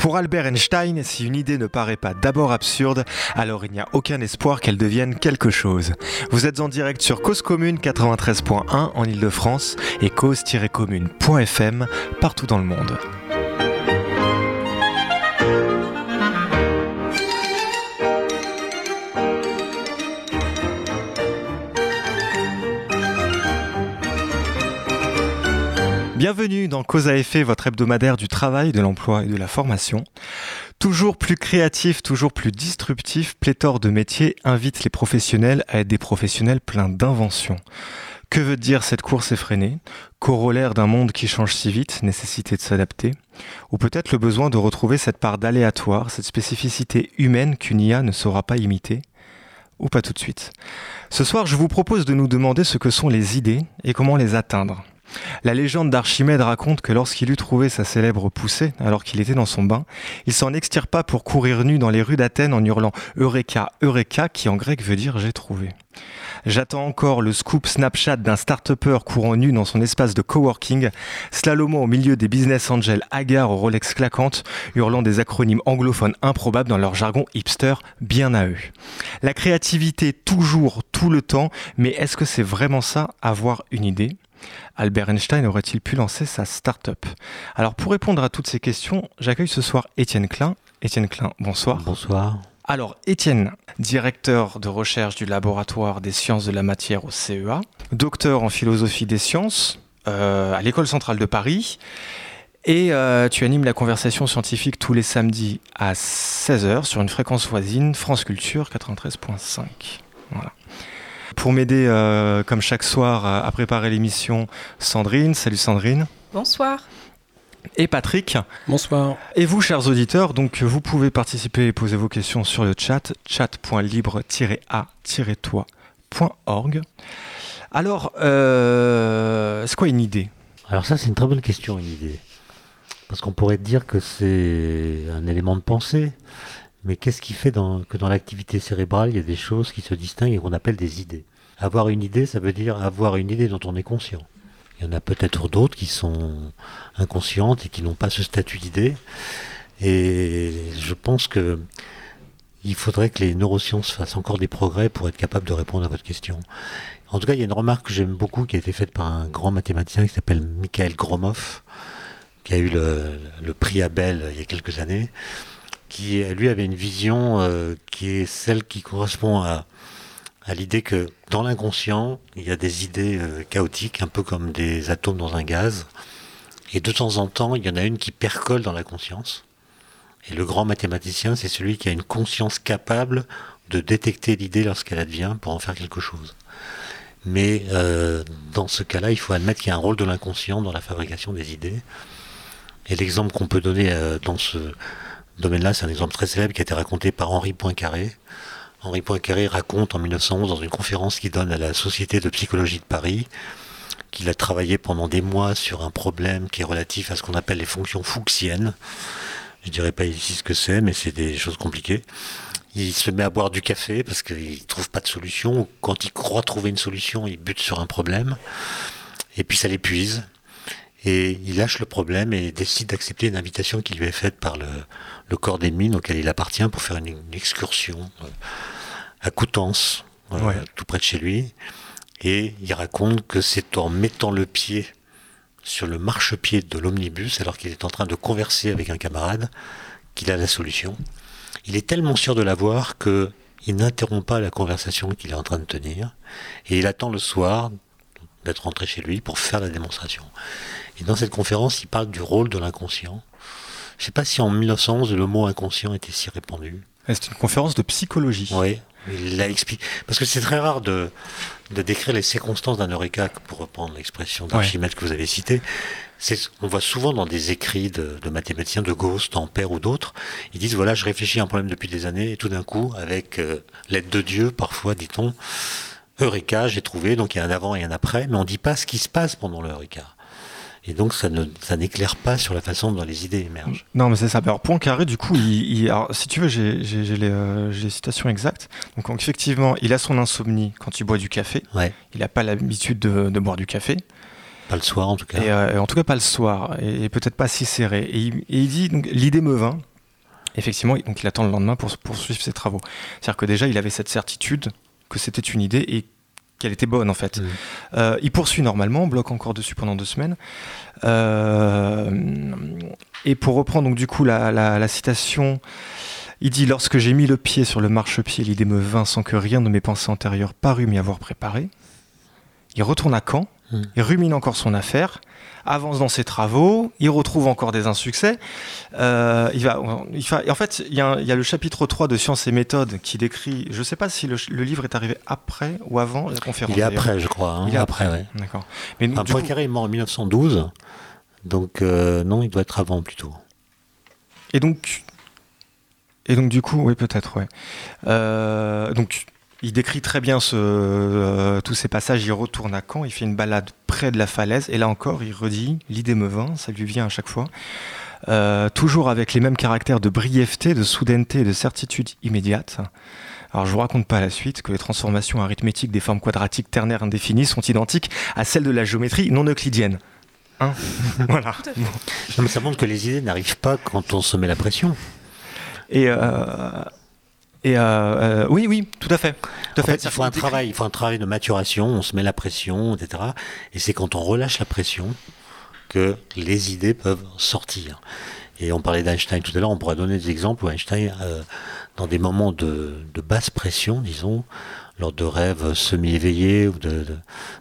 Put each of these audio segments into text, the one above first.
Pour Albert Einstein, si une idée ne paraît pas d'abord absurde, alors il n'y a aucun espoir qu'elle devienne quelque chose. Vous êtes en direct sur Cause Commune 93.1 en Ile-de-France et cause-commune.fm partout dans le monde. Bienvenue dans Cause à effet, votre hebdomadaire du travail, de l'emploi et de la formation. Toujours plus créatif, toujours plus disruptif, pléthore de métiers invite les professionnels à être des professionnels pleins d'inventions. Que veut dire cette course effrénée? Corollaire d'un monde qui change si vite, nécessité de s'adapter? Ou peut-être le besoin de retrouver cette part d'aléatoire, cette spécificité humaine qu'une IA ne saura pas imiter? Ou pas tout de suite? Ce soir, je vous propose de nous demander ce que sont les idées et comment les atteindre. La légende d'Archimède raconte que lorsqu'il eut trouvé sa célèbre poussée, alors qu'il était dans son bain, il s'en extirpa pour courir nu dans les rues d'Athènes en hurlant Eureka, Eureka, qui en grec veut dire j'ai trouvé. J'attends encore le scoop Snapchat d'un start courant nu dans son espace de coworking, slalomant au milieu des business angels hagards aux Rolex claquantes, hurlant des acronymes anglophones improbables dans leur jargon hipster bien à eux. La créativité toujours, tout le temps, mais est-ce que c'est vraiment ça, avoir une idée? Albert Einstein aurait-il pu lancer sa start-up? Alors pour répondre à toutes ces questions, j'accueille ce soir Étienne Klein. Étienne Klein, bonsoir. Bonsoir. Alors Étienne, directeur de recherche du laboratoire des sciences de la matière au CEA, docteur en philosophie des sciences euh, à l'école centrale de Paris. Et euh, tu animes la conversation scientifique tous les samedis à 16h sur une fréquence voisine, France Culture 93.5. Voilà. Pour m'aider, euh, comme chaque soir, à, préparer l'émission, Sandrine. Salut Sandrine. Bonsoir. Et Patrick. Bonsoir. Et vous, chers auditeurs, donc vous pouvez participer et poser vos questions sur le chat, chat.libre-a-toi.org. Alors, euh, c'est quoi une idée? Alors ça, c'est une très bonne question, une idée. Parce qu'on pourrait dire que c'est un élément de pensée. Mais qu'est-ce qui fait que dans l'activité cérébrale, il y a des choses qui se distinguent et qu'on appelle des idées? Avoir une idée, ça veut dire avoir une idée dont on est conscient. Il y en a peut-être d'autres qui sont inconscientes et qui n'ont pas ce statut d'idée. Et je pense que il faudrait que les neurosciences fassent encore des progrès pour être capables de répondre à votre question. En tout cas, il y a une remarque que j'aime beaucoup qui a été faite par un grand mathématicien qui s'appelle Mikhail Gromov, qui a eu le, le prix Abel il y a quelques années, qui lui avait une vision euh, qui est celle qui correspond à, à l'idée que dans l'inconscient, il y a des idées euh, chaotiques, un peu comme des atomes dans un gaz, et de temps en temps, il y en a une qui percole dans la conscience. Et le grand mathématicien, c'est celui qui a une conscience capable de détecter l'idée lorsqu'elle advient pour en faire quelque chose. Mais euh, dans ce cas-là, il faut admettre qu'il y a un rôle de l'inconscient dans la fabrication des idées. Et l'exemple qu'on peut donner dans ce domaine-là, c'est un exemple très célèbre qui a été raconté par Henri Poincaré. Henri Poincaré raconte en 1911 dans une conférence qu'il donne à la Société de psychologie de Paris qu'il a travaillé pendant des mois sur un problème qui est relatif à ce qu'on appelle les fonctions fuchsiennes. Je dirais pas ici ce que c'est, mais c'est des choses compliquées. Il se met à boire du café parce qu'il trouve pas de solution. Quand il croit trouver une solution, il bute sur un problème. Et puis ça l'épuise. Et il lâche le problème et décide d'accepter une invitation qui lui est faite par le, le corps des mines auquel il appartient pour faire une, excursion euh, à Coutances, euh, tout près de chez lui. Et il raconte que c'est en mettant le pied sur le marchepied de l'omnibus, alors qu'il est en train de converser avec un camarade, qu'il a la solution. Il est tellement sûr de l'avoir que il n'interrompt pas la conversation qu'il est en train de tenir, et il attend le soir d'être rentré chez lui pour faire la démonstration. Et dans cette conférence, il parle du rôle de l'inconscient. Je ne sais pas si en 1911 le mot inconscient était si répandu. C'est une conférence de psychologie. Oui, il l'a expliqué. Parce que c'est très rare de, de décrire les circonstances d'un eureka, pour reprendre l'expression d'Archimède que vous avez citée. On voit souvent dans des écrits de, mathématiciens, de Gauss, d'Ampère ou d'autres, ils disent voilà, je réfléchis à un problème depuis des années, et tout d'un coup, avec euh, l'aide de Dieu, parfois, dit-on, Eureka, j'ai trouvé, donc il y a un avant et un après, mais on ne dit pas ce qui se passe pendant le Eureka. Et donc, ça, ne, ça n'éclaire pas sur la façon dont les idées émergent. Non, mais c'est ça. Alors, Poincaré, du coup, il, alors, si tu veux, j'ai, j'ai, j'ai les, euh, j'ai les citations exactes. Donc, effectivement, il a son insomnie quand il boit du café. Ouais. Il n'a pas l'habitude de, de boire du café. Pas le soir, en tout cas. Et, euh, en tout cas, pas le soir. Et, et peut-être pas si serré. Et il, et il dit donc, l'idée me vint. Effectivement, donc il attend le lendemain pour poursuivre ses travaux. C'est-à-dire que déjà, il avait cette certitude que c'était une idée et qu'elle était bonne en fait. Euh, il poursuit normalement, bloque encore dessus pendant deux semaines. Euh, et pour reprendre donc du coup la, la- la citation, il dit lorsque j'ai mis le pied sur le marchepied, l'idée me vint sans que rien de mes pensées antérieures parût m'y avoir préparé. Il retourne à Caen, Mhm. il rumine encore son affaire, avance dans ses travaux, il retrouve encore des insuccès. Euh, il va, il fa- et en fait, il y, a un- il y a le chapitre 3 de Sciences et méthodes qui décrit, je ne sais pas si le, le livre est arrivé après ou avant la conférence. Il est après, je crois. hein. Il est après, après. ouais. D'accord. Mais donc, du coup- est mort en 1912. Donc, euh, non, il doit être avant plutôt. Et donc, et donc du coup, oui, peut-être, ouais. Euh, donc, il décrit très bien ce, euh, tous ces passages. Il retourne à Caen, il fait une balade près de la falaise, et là encore, il redit l'idée me vint, ça lui vient à chaque fois. Euh, toujours avec les mêmes caractères de brièveté, de soudaineté et de certitude immédiate. Alors je vous raconte pas la suite que les transformations arithmétiques des formes quadratiques ternaires indéfinies sont identiques à celles de la géométrie non euclidienne. Hein voilà. Non, mais ça montre que les idées n'arrivent pas quand on se met la pression. Et, euh, et euh, euh, oui, oui, tout à fait. Tout à En fait, il faut un décrit- travail, il faut un travail de maturation. On se met la pression, etc. Et c'est quand on relâche la pression que les idées peuvent sortir. Et on parlait d'Einstein tout à l'heure. On pourrait donner des exemples où Einstein, euh, dans des moments de, de basse pression, disons, lors de rêves semi-éveillés ou de, de,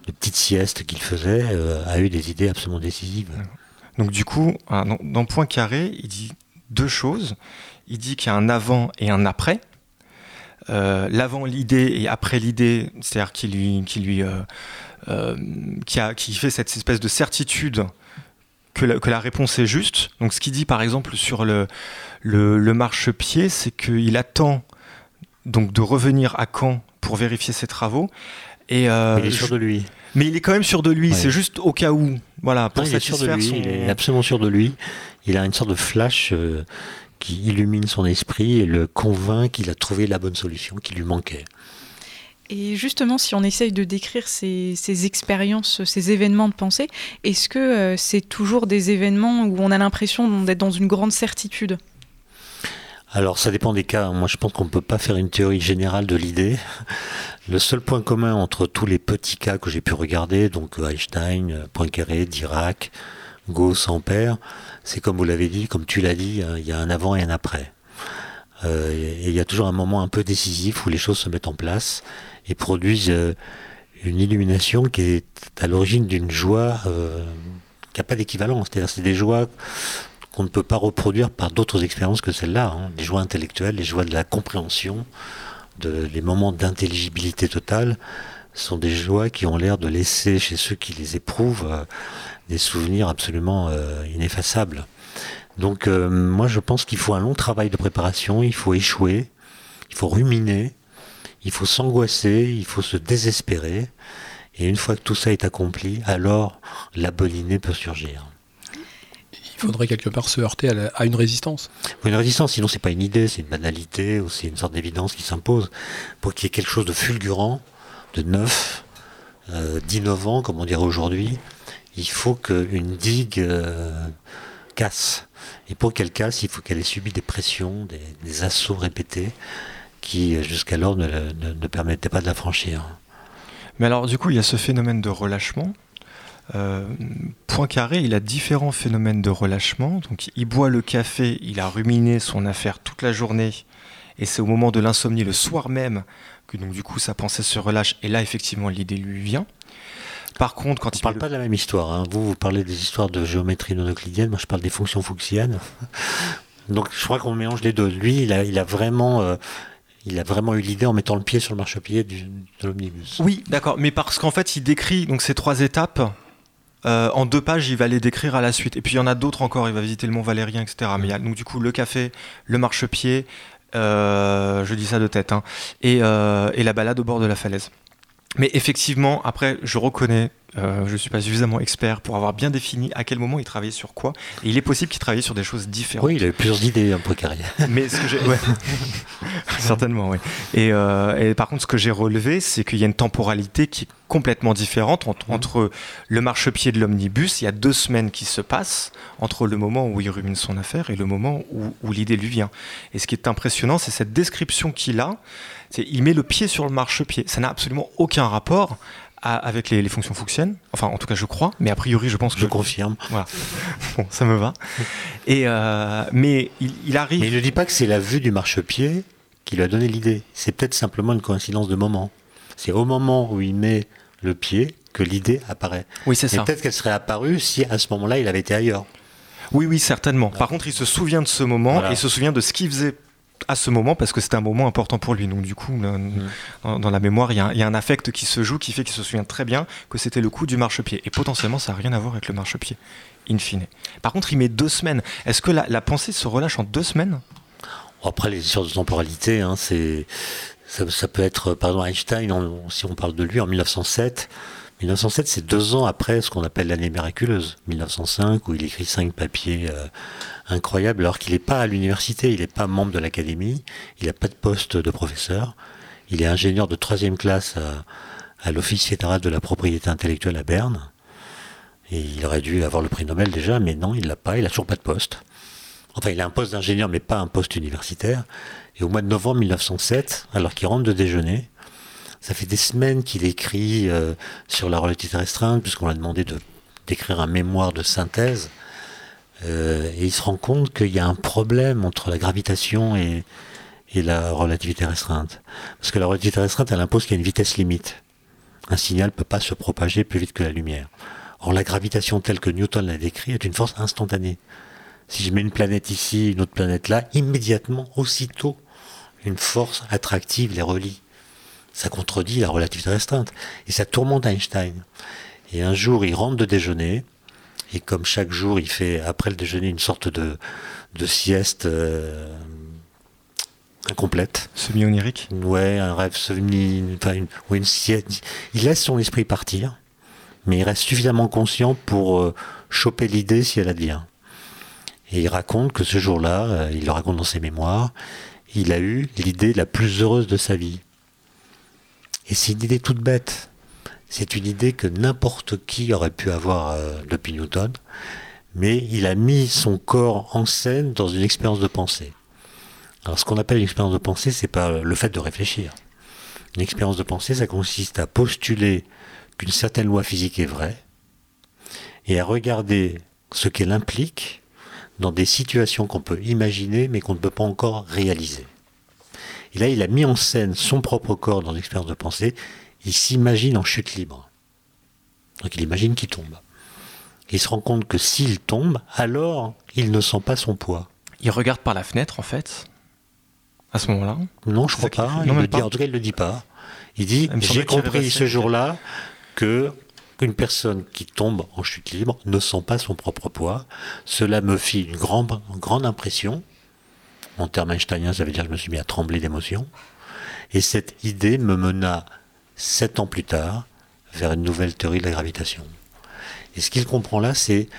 de petites siestes qu'il faisait, a eu des idées absolument décisives. Donc du coup, hein, dans, dans Poincaré, il dit deux choses. Il dit qu'il y a un avant et un après. Euh, L'avant l'idée et après l'idée, c'est-à-dire qu'il lui, qui lui, euh, euh, qui a, qui fait cette espèce de certitude que la, que la réponse est juste. Donc ce qu'il dit par exemple sur le, le, le marchepied, c'est qu'il attend donc de revenir à Caen pour vérifier ses travaux. Et euh, Mais il est sûr de lui. mais il est quand même sûr de lui, Ouais. c'est juste au cas où. Voilà, pour Non, il est sûr de lui, son... il est absolument sûr de lui. Il a une sorte de flash euh, qui illumine son esprit et le convainc qu'il a trouvé la bonne solution qui lui manquait. Et justement, si on essaye de décrire ces, ces expériences, ces événements de pensée, est-ce que euh, c'est toujours des événements où on a l'impression d'être dans une grande certitude? Alors ça dépend des cas. Moi je pense qu'on ne peut pas faire une théorie générale de l'idée. Le seul point commun entre tous les petits cas que j'ai pu regarder, donc Einstein, Poincaré, Dirac, Gauss, Ampère, c'est comme vous l'avez dit, comme tu l'as dit, hein, il y a un avant et un après. Euh, et il y a toujours un moment un peu décisif où les choses se mettent en place et produisent euh, une illumination qui est à l'origine d'une joie euh, qui n'a pas d'équivalent. C'est-à-dire c'est des joies qu'on ne peut pas reproduire par d'autres expériences que celle-là. hein. Les joies intellectuelles, les joies de la compréhension, les moments d'intelligibilité totale sont des joies qui ont l'air de laisser chez ceux qui les éprouvent des souvenirs absolument euh, ineffaçables. Donc euh, moi je pense qu'il faut un long travail de préparation, il faut échouer, il faut ruminer, il faut s'angoisser, il faut se désespérer. Et une fois que tout ça est accompli, alors la bonne idée peut surgir. Il faudrait quelque part se heurter à, la- à une résistance. Une résistance, sinon c'est pas une idée, c'est une banalité ou c'est une sorte d'évidence qui s'impose. Pour qu'il y ait quelque chose de fulgurant, de neuf, euh, d'innovant, comme on dirait aujourd'hui, il faut qu'une digue euh, casse. Et pour qu'elle casse, il faut qu'elle ait subi des pressions, des, assauts répétés qui euh, jusqu'alors ne permettaient pas de la franchir. Mais alors, du coup, il y a ce phénomène de relâchement. Euh, Poincaré, il a différents phénomènes de relâchement. Donc, il boit le café, il a ruminé son affaire toute la journée, et c'est au moment de l'insomnie, le soir même, que donc du coup sa pensée se relâche, et là effectivement l'idée lui vient. Par contre, quand On il parle pas de la même histoire. hein. Vous, vous parlez des histoires de géométrie non euclidienne. Moi, je parle des fonctions fuchsiennes. Donc, je crois qu'on mélange les deux. Lui, il a, il a vraiment, euh, il a vraiment eu l'idée en mettant le pied sur le marchepied du, de l'omnibus. Oui, d'accord, mais parce qu'en fait, il décrit donc ces trois étapes. euh, en deux pages, il va les décrire à la suite. Et puis il y en a d'autres encore. Il va visiter le Mont Valérien, etc. Mais il y a donc du coup le café, le marchepied, euh, je dis ça de tête, hein, et, euh, et la balade au bord de la falaise. Mais effectivement, après, je reconnais euh, je ne suis pas suffisamment expert pour avoir bien défini à quel moment il travaillait sur quoi. Et il est possible qu'il travaillait sur des choses différentes. Oui, il avait plusieurs idées un peu carrière. Mais ce que j'ai. Ouais. Certainement, oui. Et, euh, et, par contre, ce que j'ai relevé, c'est qu'il y a une temporalité qui est complètement différente entre, mmh. entre le marchepied de l'omnibus. Il y a deux semaines qui se passent entre le moment où il rumine son affaire et le moment où, où l'idée lui vient. Et ce qui est impressionnant, c'est cette description qu'il a. Il met le pied sur le marchepied. Ça n'a absolument aucun rapport avec les, fonctions fuchsiennes. Enfin, en tout cas, je crois. Mais a priori, je pense que. Je confirme. Voilà. bon, ça me va. Et euh, mais il, arrive. Mais il ne dit pas que c'est la vue du marchepied qui lui a donné l'idée. C'est peut-être simplement une coïncidence de moment. C'est au moment où il met le pied que l'idée apparaît. Oui, c'est ça. Peut-être qu'elle serait apparue si à ce moment-là il avait été ailleurs. Oui, oui, certainement. Par contre, il se souvient de ce moment et il se souvient de ce qu'il faisait à ce moment parce que c'était un moment important pour lui. Donc du coup, dans, la mémoire, il y, a un, affect qui se joue qui fait qu'il se souvient très bien que c'était le coup du marchepied. Et potentiellement, ça n'a rien à voir avec le marchepied, in fine. Par contre, il met deux semaines. Est-ce que la, pensée se relâche en deux semaines? Après, les histoires de temporalité, hein, c'est ça, peut être, par exemple, Einstein, si on parle de lui, en 1907. 1907, c'est deux ans après ce qu'on appelle l'année miraculeuse, 1905, où il écrit cinq papiers euh, incroyables, alors qu'il n'est pas à l'université, il n'est pas membre de l'académie, il n'a pas de poste de professeur, il est ingénieur de troisième classe à, l'Office fédéral de la propriété intellectuelle à Berne, et il aurait dû avoir le prix Nobel déjà, mais non, il l'a pas, il a toujours pas de poste. Enfin, il a un poste d'ingénieur, mais pas un poste universitaire. Et au mois de novembre 1907, alors qu'il rentre de déjeuner, ça fait des semaines qu'il écrit euh, sur la relativité restreinte, puisqu'on l'a demandé de, d'écrire un mémoire de synthèse. Euh, et il se rend compte qu'il y a un problème entre la gravitation et, et la relativité restreinte. Parce que la relativité restreinte, elle impose qu'il y a une vitesse limite. Un signal ne peut pas se propager plus vite que la lumière. Or, la gravitation telle que Newton l'a décrit est une force instantanée. Si je mets une planète ici, une autre planète là, immédiatement, aussitôt, une force attractive les relie ça contredit la relativité restreinte. Et ça tourmente Einstein. Et un jour, il rentre de déjeuner, et comme chaque jour, il fait après le déjeuner une sorte de, de sieste euh, incomplète. Semi-onirique Ouais, un rêve semi. Enfin, une sieste. Il laisse son esprit partir, mais il reste suffisamment conscient pour euh, choper l'idée si elle advient. Et il raconte que ce jour-là, euh, il le raconte dans ses mémoires, il a eu l'idée la plus heureuse de sa vie. Et c'est une idée toute bête. C'est une idée que n'importe qui aurait pu avoir euh, depuis Newton, mais il a mis son corps en scène dans une expérience de pensée. Alors ce qu'on appelle une expérience de pensée, c'est pas le fait de réfléchir. Une expérience de pensée, ça consiste à postuler qu'une certaine loi physique est vraie et à regarder ce qu'elle implique dans des situations qu'on peut imaginer mais qu'on ne peut pas encore réaliser. Et là, il a mis en scène son propre corps dans l'expérience de pensée. Il s'imagine en chute libre. Donc il imagine qu'il tombe. il se rend compte que s'il tombe, alors il ne sent pas son poids. Il regarde par la fenêtre, en fait, à ce moment-là Non, je crois pas. Il le dit, en tout cas, il ne le dit pas. Il dit J'ai compris ce jour-là que une personne qui tombe en chute libre ne sent pas son propre poids. Cela me fit une grande, grande impression en termes einsteiniens, ça veut dire que je me suis mis à trembler d'émotion. Et cette idée me mena, sept ans plus tard, vers une nouvelle théorie de la gravitation. Et ce qu'il comprend là, c'est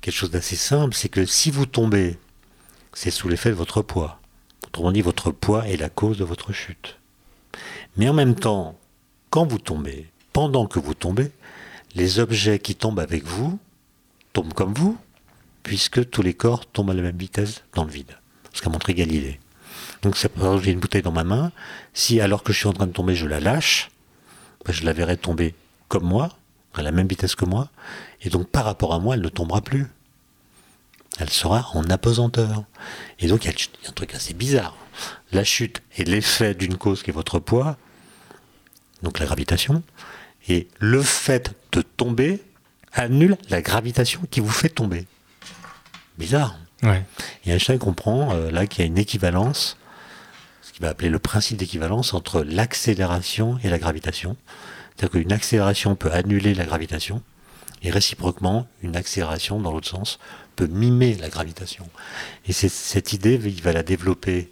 quelque chose d'assez simple, c'est que si vous tombez, c'est sous l'effet de votre poids. Autrement dit, votre poids est la cause de votre chute. Mais en même temps, quand vous tombez, pendant que vous tombez, les objets qui tombent avec vous tombent comme vous, puisque tous les corps tombent à la même vitesse dans le vide ce qu'a montré Galilée. Donc j'ai une bouteille dans ma main, si alors que je suis en train de tomber, je la lâche, ben, je la verrai tomber comme moi, à la même vitesse que moi, et donc par rapport à moi, elle ne tombera plus. Elle sera en apesanteur. Et donc il y, a un truc assez bizarre. La chute est l'effet d'une cause qui est votre poids, donc la gravitation, et le fait de tomber annule la gravitation qui vous fait tomber. Bizarre. Et Einstein comprend euh, là qu'il y a une équivalence, ce qu'il va appeler le principe d'équivalence entre l'accélération et la gravitation. C'est-à-dire qu'une accélération peut annuler la gravitation, et réciproquement, une accélération dans l'autre sens peut mimer la gravitation. Et cette idée, il va la développer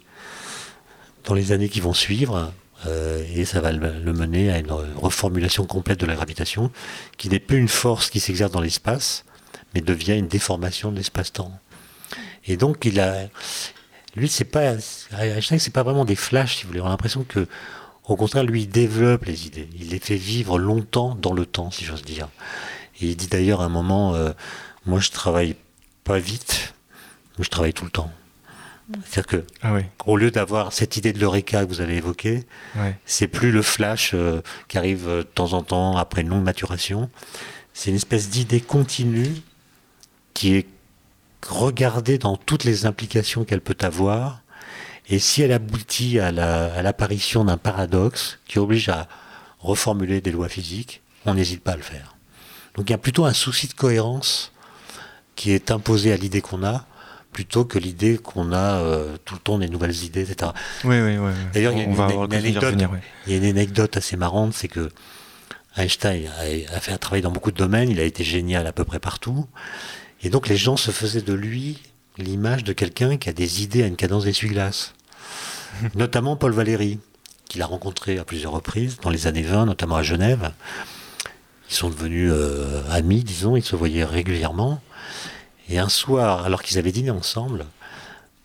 dans les années qui vont suivre, euh, et ça va le mener à une reformulation complète de la gravitation, qui n'est plus une force qui s'exerce dans l'espace, mais devient une déformation de l'espace-temps. Et donc, il a, lui, c'est pas, Einstein, c'est pas vraiment des flashs, si vous voulez. On a l'impression que, au contraire, lui, il développe les idées. Il les fait vivre longtemps dans le temps, si j'ose dire. Et il dit d'ailleurs à un moment, euh, moi, je travaille pas vite, mais je travaille tout le temps. C'est-à-dire que, Ah oui. au lieu d'avoir cette idée de l'eureka que vous avez évoquée, Ouais. c'est plus le flash euh, qui arrive euh, de temps en temps après une longue maturation. C'est une espèce d'idée continue qui est regardée dans toutes les implications qu'elle peut avoir. Et si elle aboutit à la- à l'apparition d'un paradoxe qui oblige à reformuler des lois physiques, on n'hésite pas à le faire. Donc il y a plutôt un souci de cohérence qui est imposé à l'idée qu'on a, plutôt que l'idée qu'on a euh, tout le temps des nouvelles idées, etc. Oui, oui, oui. D'ailleurs, il y a une- anecdote. revenir, ouais. Il y a une anecdote assez marrante, c'est que Einstein a, a fait un travail dans beaucoup de domaines, il a été génial à peu près partout, et donc les gens se faisaient de lui l'image de quelqu'un qui a des idées à une cadence d'essuie-glace. notamment Paul Valéry, qu'il a rencontré à plusieurs reprises dans les années 20, notamment à Genève. Ils sont devenus euh, amis, disons, ils se voyaient régulièrement. Et un soir, alors qu'ils avaient dîné ensemble,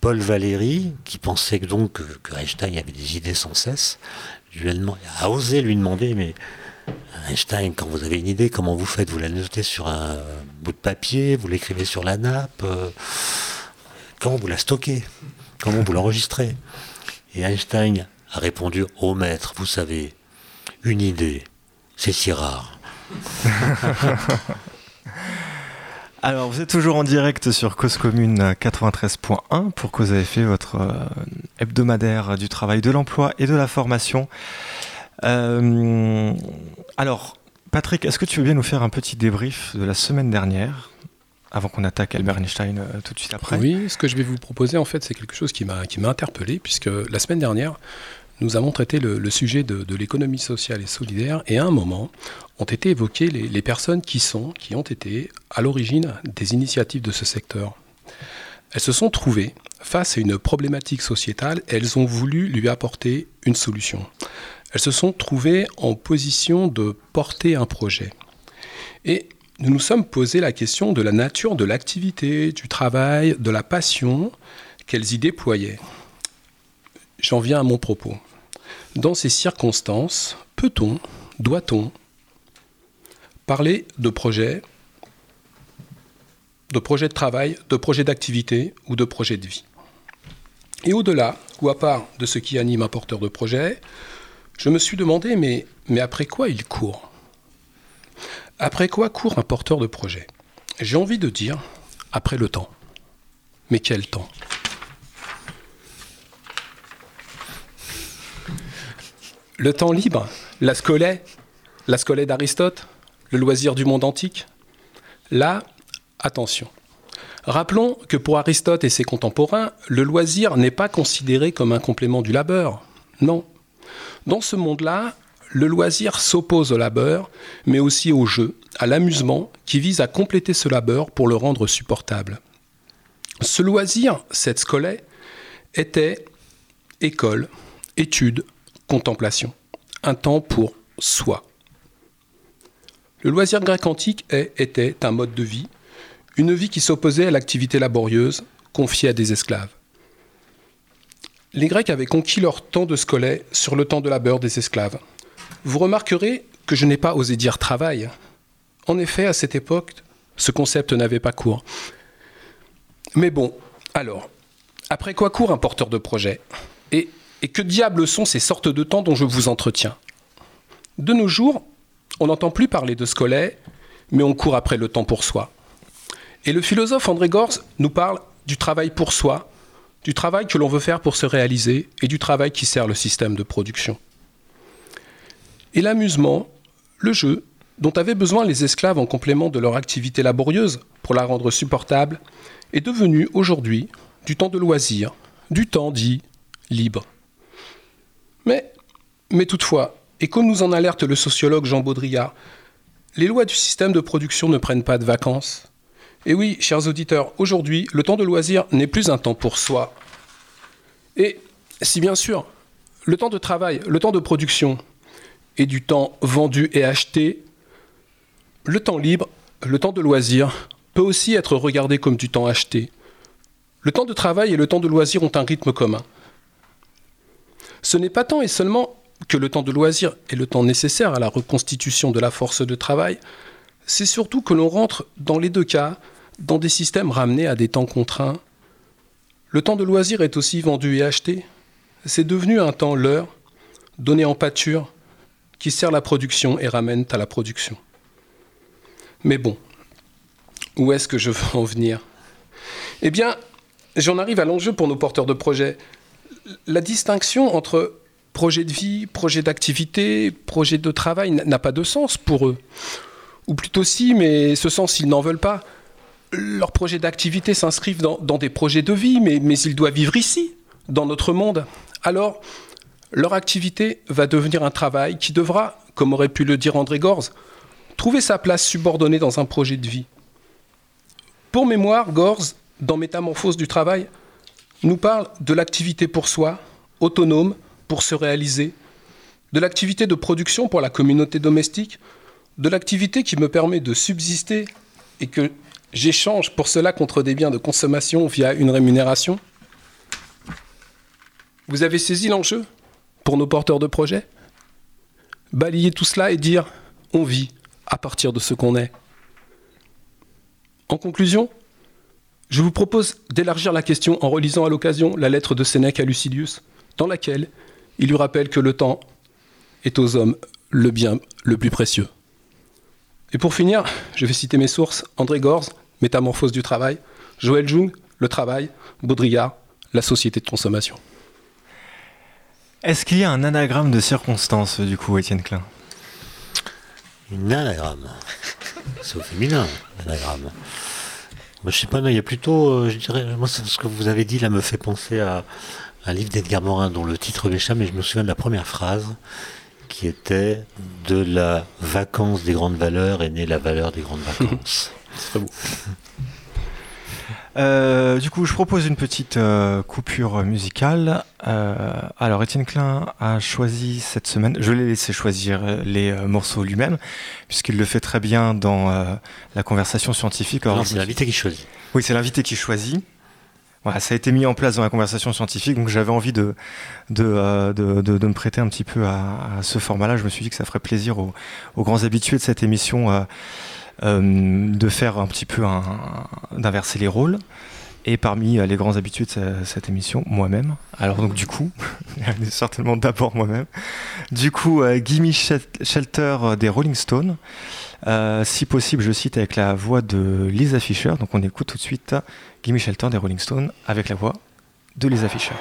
Paul Valéry, qui pensait que donc que, que Einstein avait des idées sans cesse, lui a, demandé- a osé lui demander, mais Einstein, quand vous avez une idée, comment vous faites? Vous la notez sur un bout de papier, vous l'écrivez sur la nappe, euh, comment vous la stockez Comment vous l'enregistrez? Et Einstein a répondu, oh maître, vous savez, une idée, c'est si rare. Alors, vous êtes toujours en direct sur Cause Commune 93.1 pour Cause à effet, votre euh, hebdomadaire du travail, de l'emploi et de la formation. Euh, alors, Patrick, est-ce que tu veux bien nous faire un petit débrief de la semaine dernière, avant qu'on attaque Albert Einstein euh, tout de suite après? Oui, ce que je vais vous proposer, en fait, c'est quelque chose qui m'a qui m'a interpellé, puisque la semaine dernière, nous avons traité le, sujet de, de l'économie sociale et solidaire, et à un moment, ont été évoquées les, les personnes qui sont, qui ont été à l'origine des initiatives de ce secteur. Elles se sont trouvées face à une problématique sociétale, elles ont voulu lui apporter une solution. Elles se sont trouvées en position de porter un projet. Et nous nous sommes posé la question de la nature de l'activité, du travail, de la passion qu'elles y déployaient. J'en viens à mon propos. Dans ces circonstances, peut-on, doit-on parler de projet, de projet de travail, de projet d'activité ou de projet de vie? Et au-delà, ou à part de ce qui anime un porteur de projet, je me suis demandé, mais, après quoi il court? Après quoi court un porteur de projet? J'ai envie de dire après le temps. Mais quel temps? Le temps libre, la scolée, la d'Aristote, le loisir du monde antique? Là, attention. Rappelons que pour Aristote et ses contemporains, le loisir n'est pas considéré comme un complément du labeur. Non. Dans ce monde-là, le loisir s'oppose au labeur, mais aussi au jeu, à l'amusement, qui vise à compléter ce labeur pour le rendre supportable. Ce loisir, cette scolée, était école, étude, contemplation, un temps pour soi. Le loisir grec antique était un mode de vie, une vie qui s'opposait à l'activité laborieuse confiée à des esclaves. Les Grecs avaient conquis leur temps de scolée sur le temps de labeur des esclaves. Vous remarquerez que je n'ai pas osé dire travail. En effet, à cette époque, ce concept n'avait pas cours. Mais bon, alors, après quoi court un porteur de projet? Et, que diable sont ces sortes de temps dont je vous entretiens? De nos jours, on n'entend plus parler de scolais, mais on court après le temps pour soi. Et le philosophe André Gorz nous parle du travail pour soi, du travail que l'on veut faire pour se réaliser et du travail qui sert le système de production. Et l'amusement, le jeu, dont avaient besoin les esclaves en complément de leur activité laborieuse pour la rendre supportable, est devenu aujourd'hui du temps de loisir, du temps dit libre. Mais, mais toutefois, et comme nous en alerte le sociologue Jean Baudrillard, les lois du système de production ne prennent pas de vacances. Et oui, chers auditeurs, aujourd'hui, le temps de loisir n'est plus un temps pour soi. Et si bien sûr, le temps de travail, le temps de production et du temps vendu et acheté, le temps libre, le temps de loisir peut aussi être regardé comme du temps acheté. Le temps de travail et le temps de loisir ont un rythme commun. Ce n'est pas tant et seulement que le temps de loisir est le temps nécessaire à la reconstitution de la force de travail, c'est surtout que l'on rentre dans les deux cas dans des systèmes ramenés à des temps contraints. Le temps de loisir est aussi vendu et acheté. C'est devenu un temps l'heure, donné en pâture, qui sert la production et ramène à la production. Mais bon, où est-ce que je veux en venir? Eh bien, j'en arrive à l'enjeu pour nos porteurs de projets. La distinction entre projet de vie, projet d'activité, projet de travail n'a pas de sens pour eux. Ou plutôt si, mais ce sens, ils n'en veulent pas. Leurs projets d'activité s'inscrivent dans, des projets de vie, mais, mais ils doivent vivre ici, dans notre monde. Alors, leur activité va devenir un travail qui devra, comme aurait pu le dire André Gorz, trouver sa place subordonnée dans un projet de vie. Pour mémoire, Gorz, dans Métamorphose du travail, nous parle de l'activité pour soi, autonome, pour se réaliser, de l'activité de production pour la communauté domestique, de l'activité qui me permet de subsister et que j'échange pour cela contre des biens de consommation via une rémunération. Vous avez saisi l'enjeu pour nos porteurs de projets? Balayer tout cela et dire on vit à partir de ce qu'on est. En conclusion, je vous propose d'élargir la question en relisant à l'occasion la lettre de Sénèque à Lucilius, dans laquelle il lui rappelle que le temps est aux hommes le bien le plus précieux. Et pour finir, je vais citer mes sources. André Gorz, Métamorphose du travail, Joël Jung, Le travail, Baudrillard, La société de consommation. Est-ce qu'il y a un anagramme de circonstance, du coup, Étienne Klein? Un anagramme. C'est au féminin, anagramme. Moi, je sais pas, non, il y a plutôt, euh, je dirais, moi, ce que vous avez dit là me fait penser à un livre d'Edgar Morin dont le titre m'échappe, mais je me souviens de la première phrase qui était de la vacance des grandes valeurs est née la valeur des grandes vacances. C'est beau. Euh, du coup, je propose une petite euh, coupure musicale. Euh, alors, Étienne Klein a choisi cette semaine, je l'ai laissé choisir les morceaux lui-même, puisqu'il le fait très bien dans la conversation scientifique. Non, c'est l'invité qui choisit. Oui, c'est l'invité qui choisit. Ça a été mis en place dans la conversation scientifique, donc j'avais envie de de, de, de, me prêter un petit peu à, ce format-là. Je me suis dit que ça ferait plaisir aux, grands habitués de cette émission euh, de faire un petit peu d'inverser les rôles. Et parmi euh, les grands habitués de cette émission, moi-même. Alors donc du coup, certainement d'abord moi-même. Du coup, euh, Gimme Shelter des Rolling Stones. si possible, je cite avec la voix de Lisa Fisher. Donc on écoute tout de suite Gimme Shelter des Rolling Stones avec la voix de Lisa Fisher.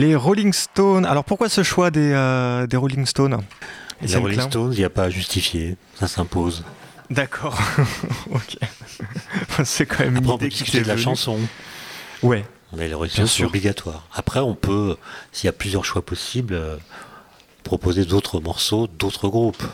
Les Rolling Stones. Alors pourquoi ce choix des, euh, des Rolling Stones? Les Rolling Stones, il n'y a pas à justifier, ça s'impose. D'accord. ok. C'est quand même Après, une idée qui de la chanson. Ouais. Mais les Rolling Stones, c'est obligatoire. Après, on peut, s'il y a plusieurs choix possibles, euh, proposer d'autres morceaux, d'autres groupes.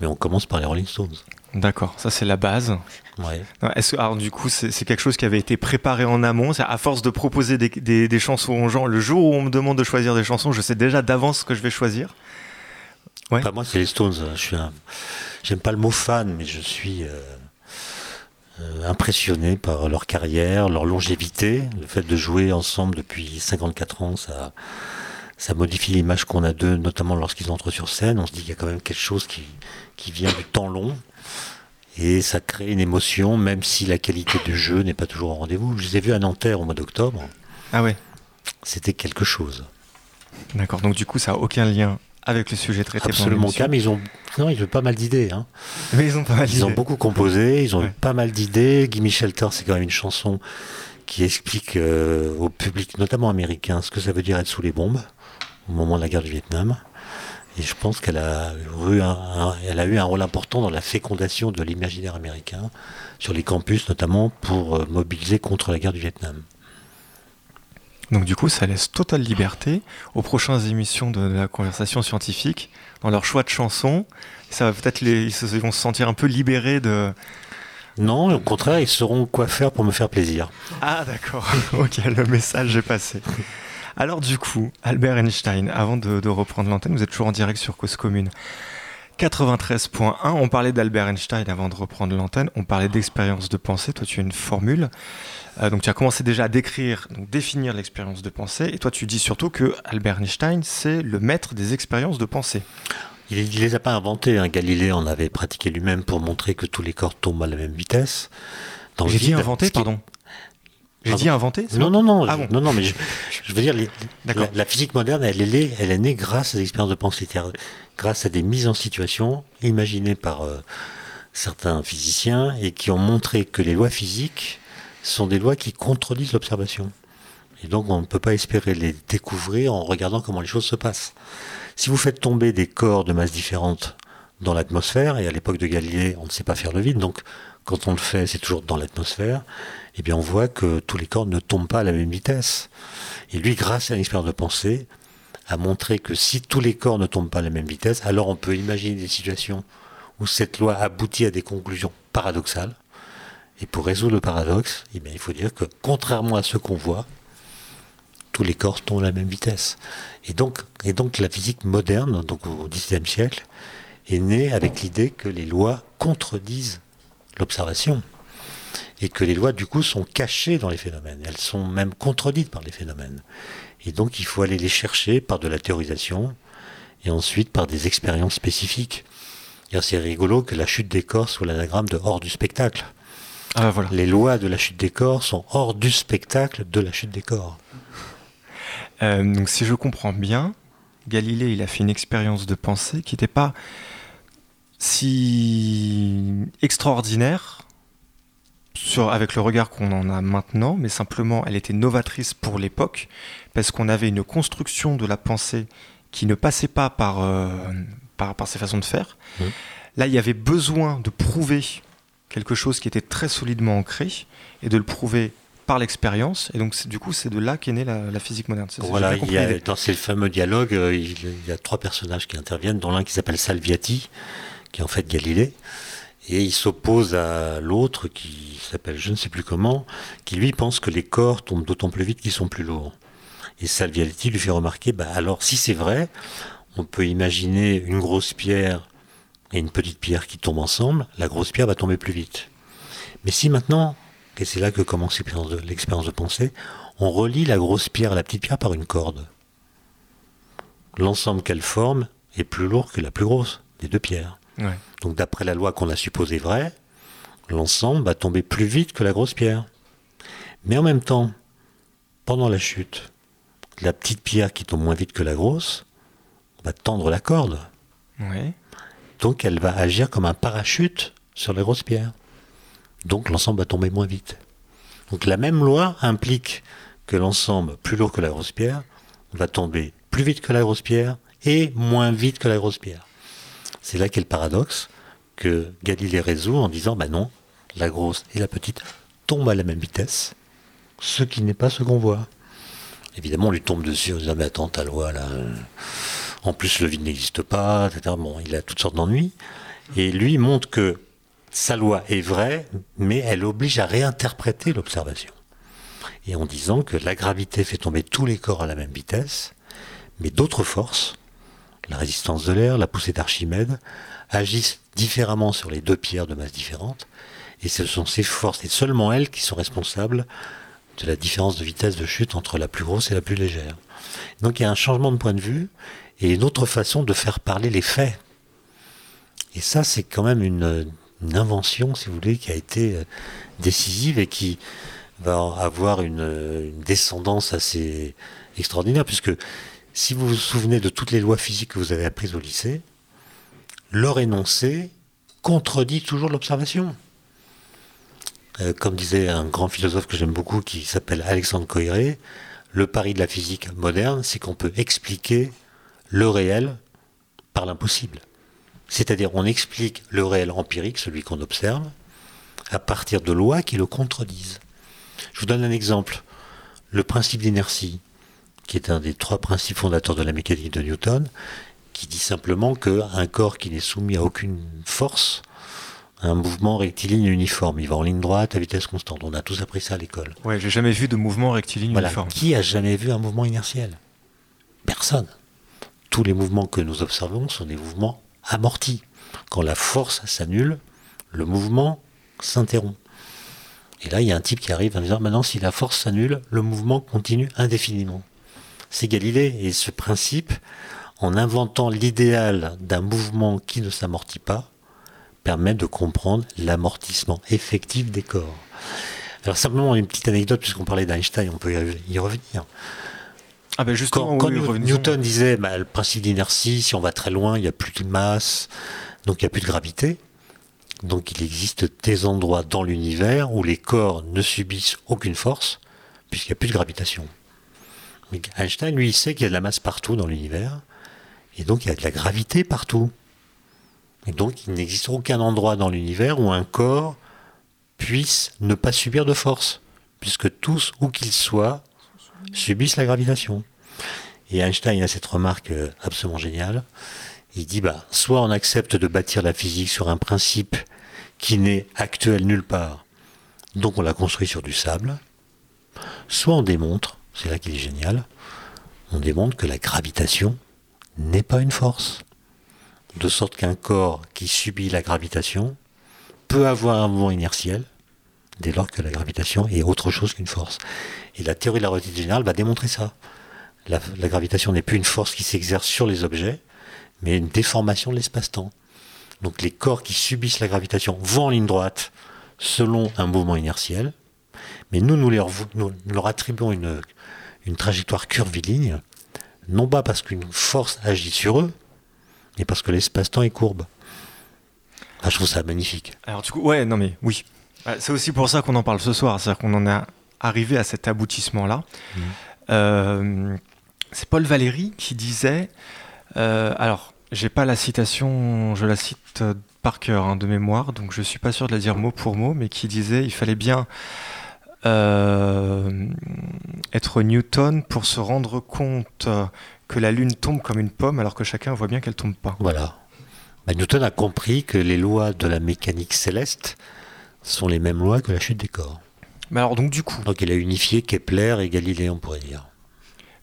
Mais on commence par les Rolling Stones. D'accord. Ça c'est la base. Ouais. Est-ce alors du coup, c'est c'est quelque chose qui avait été préparé en amont? C'est À force de proposer des, des- des chansons aux gens, le jour où on me demande de choisir des chansons, je sais déjà d'avance ce que je vais choisir? Ouais. Enfin, moi, c'est les Stones. Je suis un... J'aime pas le mot fan, mais je suis euh, euh, impressionné par leur carrière, leur longévité. Le fait de jouer ensemble depuis 54 ans, ça, ça modifie l'image qu'on a d'eux, notamment lorsqu'ils entrent sur scène. On se dit qu'il y a quand même quelque chose qui, qui vient du temps long. Et ça crée une émotion, même si la qualité du jeu n'est pas toujours au rendez-vous. Je les ai vus à Nanterre au mois d'octobre. Ah ouais. C'était quelque chose. D'accord. Donc du coup, ça a aucun lien avec le sujet traité. Absolument l'émission. calme. Ils ont, non, ils ont pas mal d'idées. Hein. Mais ils ont pas mal Ils ont beaucoup composé, ils ont Ouais. eu pas mal d'idées. Gimme Shelter, c'est quand même une chanson qui explique euh, au public, notamment américain, ce que ça veut dire être sous les bombes au moment de la guerre du Vietnam. Et je pense qu'elle a, eu un, un- elle a eu un rôle important dans la fécondation de l'imaginaire américain, sur les campus notamment, pour euh, mobiliser contre la guerre du Vietnam. Donc du coup, ça laisse totale liberté aux prochaines émissions de la conversation scientifique dans leur choix de chansons. Ça va peut-être les, ils vont se sentir un peu libérés de. Non, au contraire, ils sauront quoi faire pour me faire plaisir. Ah d'accord. ok, le message est passé. Alors du coup, Albert Einstein, avant de, de reprendre l'antenne, vous êtes toujours en direct sur Cause Commune. 93.1, on parlait d'Albert Einstein avant de reprendre l'antenne, on parlait d'expérience de pensée, toi tu as une formule, Euh, donc tu as commencé déjà à décrire, donc définir l'expérience de pensée, et toi tu dis surtout que Albert Einstein c'est le maître des expériences de pensée. Il ne les a pas inventés. Hein. Galilée en avait pratiqué lui-même pour montrer que tous les corps tombent à la même vitesse. J'ai dit inventé, pardon J'ai dit inventé c'est Non, non, non, Ah bon. non, non, mais je, je veux dire, les- la, la physique moderne, elle est, née- elle est née grâce à des expériences de pensée, grâce à des mises en situation imaginées par euh, certains physiciens et qui ont montré que les lois physiques sont des lois qui contredisent l'observation. Et donc, on ne peut pas espérer les découvrir en regardant comment les choses se passent. Si vous faites tomber des corps de masse différentes dans l'atmosphère, et à l'époque de Galilée, on ne sait pas faire le vide, donc quand on le fait, c'est toujours dans l'atmosphère, eh bien on voit que tous les corps ne tombent pas à la même vitesse. Et lui, grâce à une expérience de pensée, a montré que si tous les corps ne tombent pas à la même vitesse, alors on peut imaginer des situations où cette loi aboutit à des conclusions paradoxales. Et pour résoudre le paradoxe, eh il faut dire que contrairement à ce qu'on voit, tous les corps tombent à la même vitesse. Et donc, la physique moderne, donc au XVIe siècle, est née avec l'idée que les lois contredisent l'observation. Et que les lois, du coup, sont cachées dans les phénomènes. Elles sont même contredites par les phénomènes. Et donc, il faut aller les chercher par de la théorisation et ensuite par des expériences spécifiques. C'est rigolo que la chute des corps soit l'anagramme de hors du spectacle. Ah bah voilà. Les lois de la chute des corps sont hors du spectacle de la chute des corps. Euh, donc si je comprends bien, Galilée, il a fait une expérience de pensée qui n'était pas si extraordinaire sur, avec le regard qu'on en a maintenant, mais simplement elle était novatrice pour l'époque, parce qu'on avait une construction de la pensée qui ne passait pas par, euh, par, par ces façons de faire. Mhm. Là, il y avait besoin de prouver quelque chose qui était très solidement ancré, et de le prouver par l'expérience, et donc c'est- du coup c'est de là qu'est née la, la physique moderne. Voilà, il y a, dans ces fameux dialogues, euh, il, il y a trois personnages qui interviennent, dont l'un qui s'appelle Salviati, qui est en fait Galilée, et il s'oppose à l'autre qui s'appelle je ne sais plus comment, qui lui pense que les corps tombent d'autant plus vite qu'ils sont plus lourds. Et Salviati lui fait remarquer, bah alors si c'est vrai, on peut imaginer une grosse pierre et une petite pierre qui tombent ensemble, la grosse pierre va tomber plus vite. Mais si maintenant, et c'est là que commence l'expérience de, l'expérience de pensée, on relie la grosse pierre à la petite pierre par une corde. L'ensemble qu'elle forme est plus lourd que la plus grosse des deux pierres. Ouais. Donc d'après la loi qu'on a supposée vraie, l'ensemble va tomber plus vite que la grosse pierre. Mais en même temps, pendant la chute, la petite pierre qui tombe moins vite que la grosse va tendre la corde. Ouais. Donc elle va agir comme un parachute sur la grosse pierre. Donc l'ensemble va tomber moins vite. Donc la même loi implique que l'ensemble plus lourd que la grosse pierre va tomber plus vite que la grosse pierre et moins vite que la grosse pierre. C'est là qu'est le paradoxe que Galilée résout en disant bah non, la grosse et la petite tombent à la même vitesse, ce qui n'est pas ce qu'on voit. Évidemment, on lui tombe dessus en disant mais attends, ta loi là. euh, En plus, le vide n'existe pas, etc. Bon, il a toutes sortes d'ennuis. Et lui montre que sa loi est vraie, mais elle oblige à réinterpréter l'observation. Et en disant que la gravité fait tomber tous les corps à la même vitesse, mais d'autres forces, la résistance de l'air, la poussée d'Archimède, agissent différemment sur les deux pierres de masse différentes, et ce sont ces forces, et seulement elles, qui sont responsables de la différence de vitesse de chute entre la plus grosse et la plus légère. Donc il y a un changement de point de vue et une autre façon de faire parler les faits. Et ça, c'est quand même une, invention, si vous voulez, qui a été euh, décisive et qui va avoir une, une descendance assez extraordinaire, puisque si vous vous souvenez de toutes les lois physiques que vous avez apprises au lycée, leur énoncé contredit toujours l'observation. Euh, comme disait un grand philosophe que j'aime beaucoup, qui s'appelle Alexandre Coiré, le pari de la physique moderne, c'est qu'on peut expliquer le réel par l'impossible. C'est-à-dire, on explique le réel empirique, celui qu'on observe, à partir de lois qui le contredisent. Je vous donne un exemple. Le principe d'inertie, qui est un des trois principes fondateurs de la mécanique de Newton, qui dit simplement qu'un corps qui n'est soumis à aucune force a un mouvement rectiligne uniforme. Il va en ligne droite à vitesse constante. On a tous appris ça à l'école. Ouais, j'ai jamais vu de mouvement rectiligne Voilà. uniforme. Qui a jamais vu un mouvement inertiel? Personne. Tous les mouvements que nous observons sont des mouvements amortis. Quand la force s'annule, le mouvement s'interrompt. Et là, il y a un type qui arrive en disant maintenant, si la force s'annule, le mouvement continue indéfiniment. C'est Galilée. Et ce principe, en inventant l'idéal d'un mouvement qui ne s'amortit pas, permet de comprendre l'amortissement effectif des corps. Alors simplement une petite anecdote, puisqu'on parlait d'Einstein, on peut y revenir. Ah ben justement, Quand, oui. Newton disait bah, le principe d'inertie, si on va très loin, il n'y a plus de masse, donc il n'y a plus de gravité. Donc il existe des endroits dans l'univers où les corps ne subissent aucune force, puisqu'il n'y a plus de gravitation. Einstein, lui, il sait qu'il y a de la masse partout dans l'univers, et donc il y a de la gravité partout. Et donc il n'existe aucun endroit dans l'univers où un corps puisse ne pas subir de force, puisque tous, où qu'ils soient, subissent la gravitation. Et Einstein a cette remarque euh, absolument géniale. Il dit, bah, soit on accepte de bâtir la physique sur un principe qui n'est actuel nulle part, donc on la construit sur du sable, soit on démontre, c'est là qu'il est génial, on démontre que la gravitation n'est pas une force. De sorte qu'un corps qui subit la gravitation peut avoir un mouvement inertiel, dès lors que la gravitation est autre chose qu'une force. Et la théorie de la relativité générale va démontrer ça. La, gravitation n'est plus une force qui s'exerce sur les objets, mais une déformation de l'espace-temps. Donc les corps qui subissent la gravitation vont en ligne droite selon un mouvement inertiel, mais nous, nous leur attribuons une, une trajectoire curviligne, non pas parce qu'une force agit sur eux, mais parce que l'espace-temps est courbe. Ah, je trouve ça magnifique. Alors du coup, ouais, non mais oui. Ah, C'est aussi pour ça qu'on en parle ce soir, c'est-à-dire qu'on en est arrivé à cet aboutissement-là. Mhm. Euh, c'est Paul Valéry qui disait, euh, alors j'ai pas la citation, je la cite euh, par cœur hein, de mémoire, donc je suis pas sûr de la dire mot pour mot, mais qui disait il fallait bien euh, être Newton pour se rendre compte que la Lune tombe comme une pomme alors que chacun voit bien qu'elle tombe pas. Voilà. Bah, Newton a compris que les lois de la mécanique céleste sont les mêmes lois que la chute des corps. Mais alors donc du coup, Donc il a unifié Kepler et Galilée, on pourrait dire.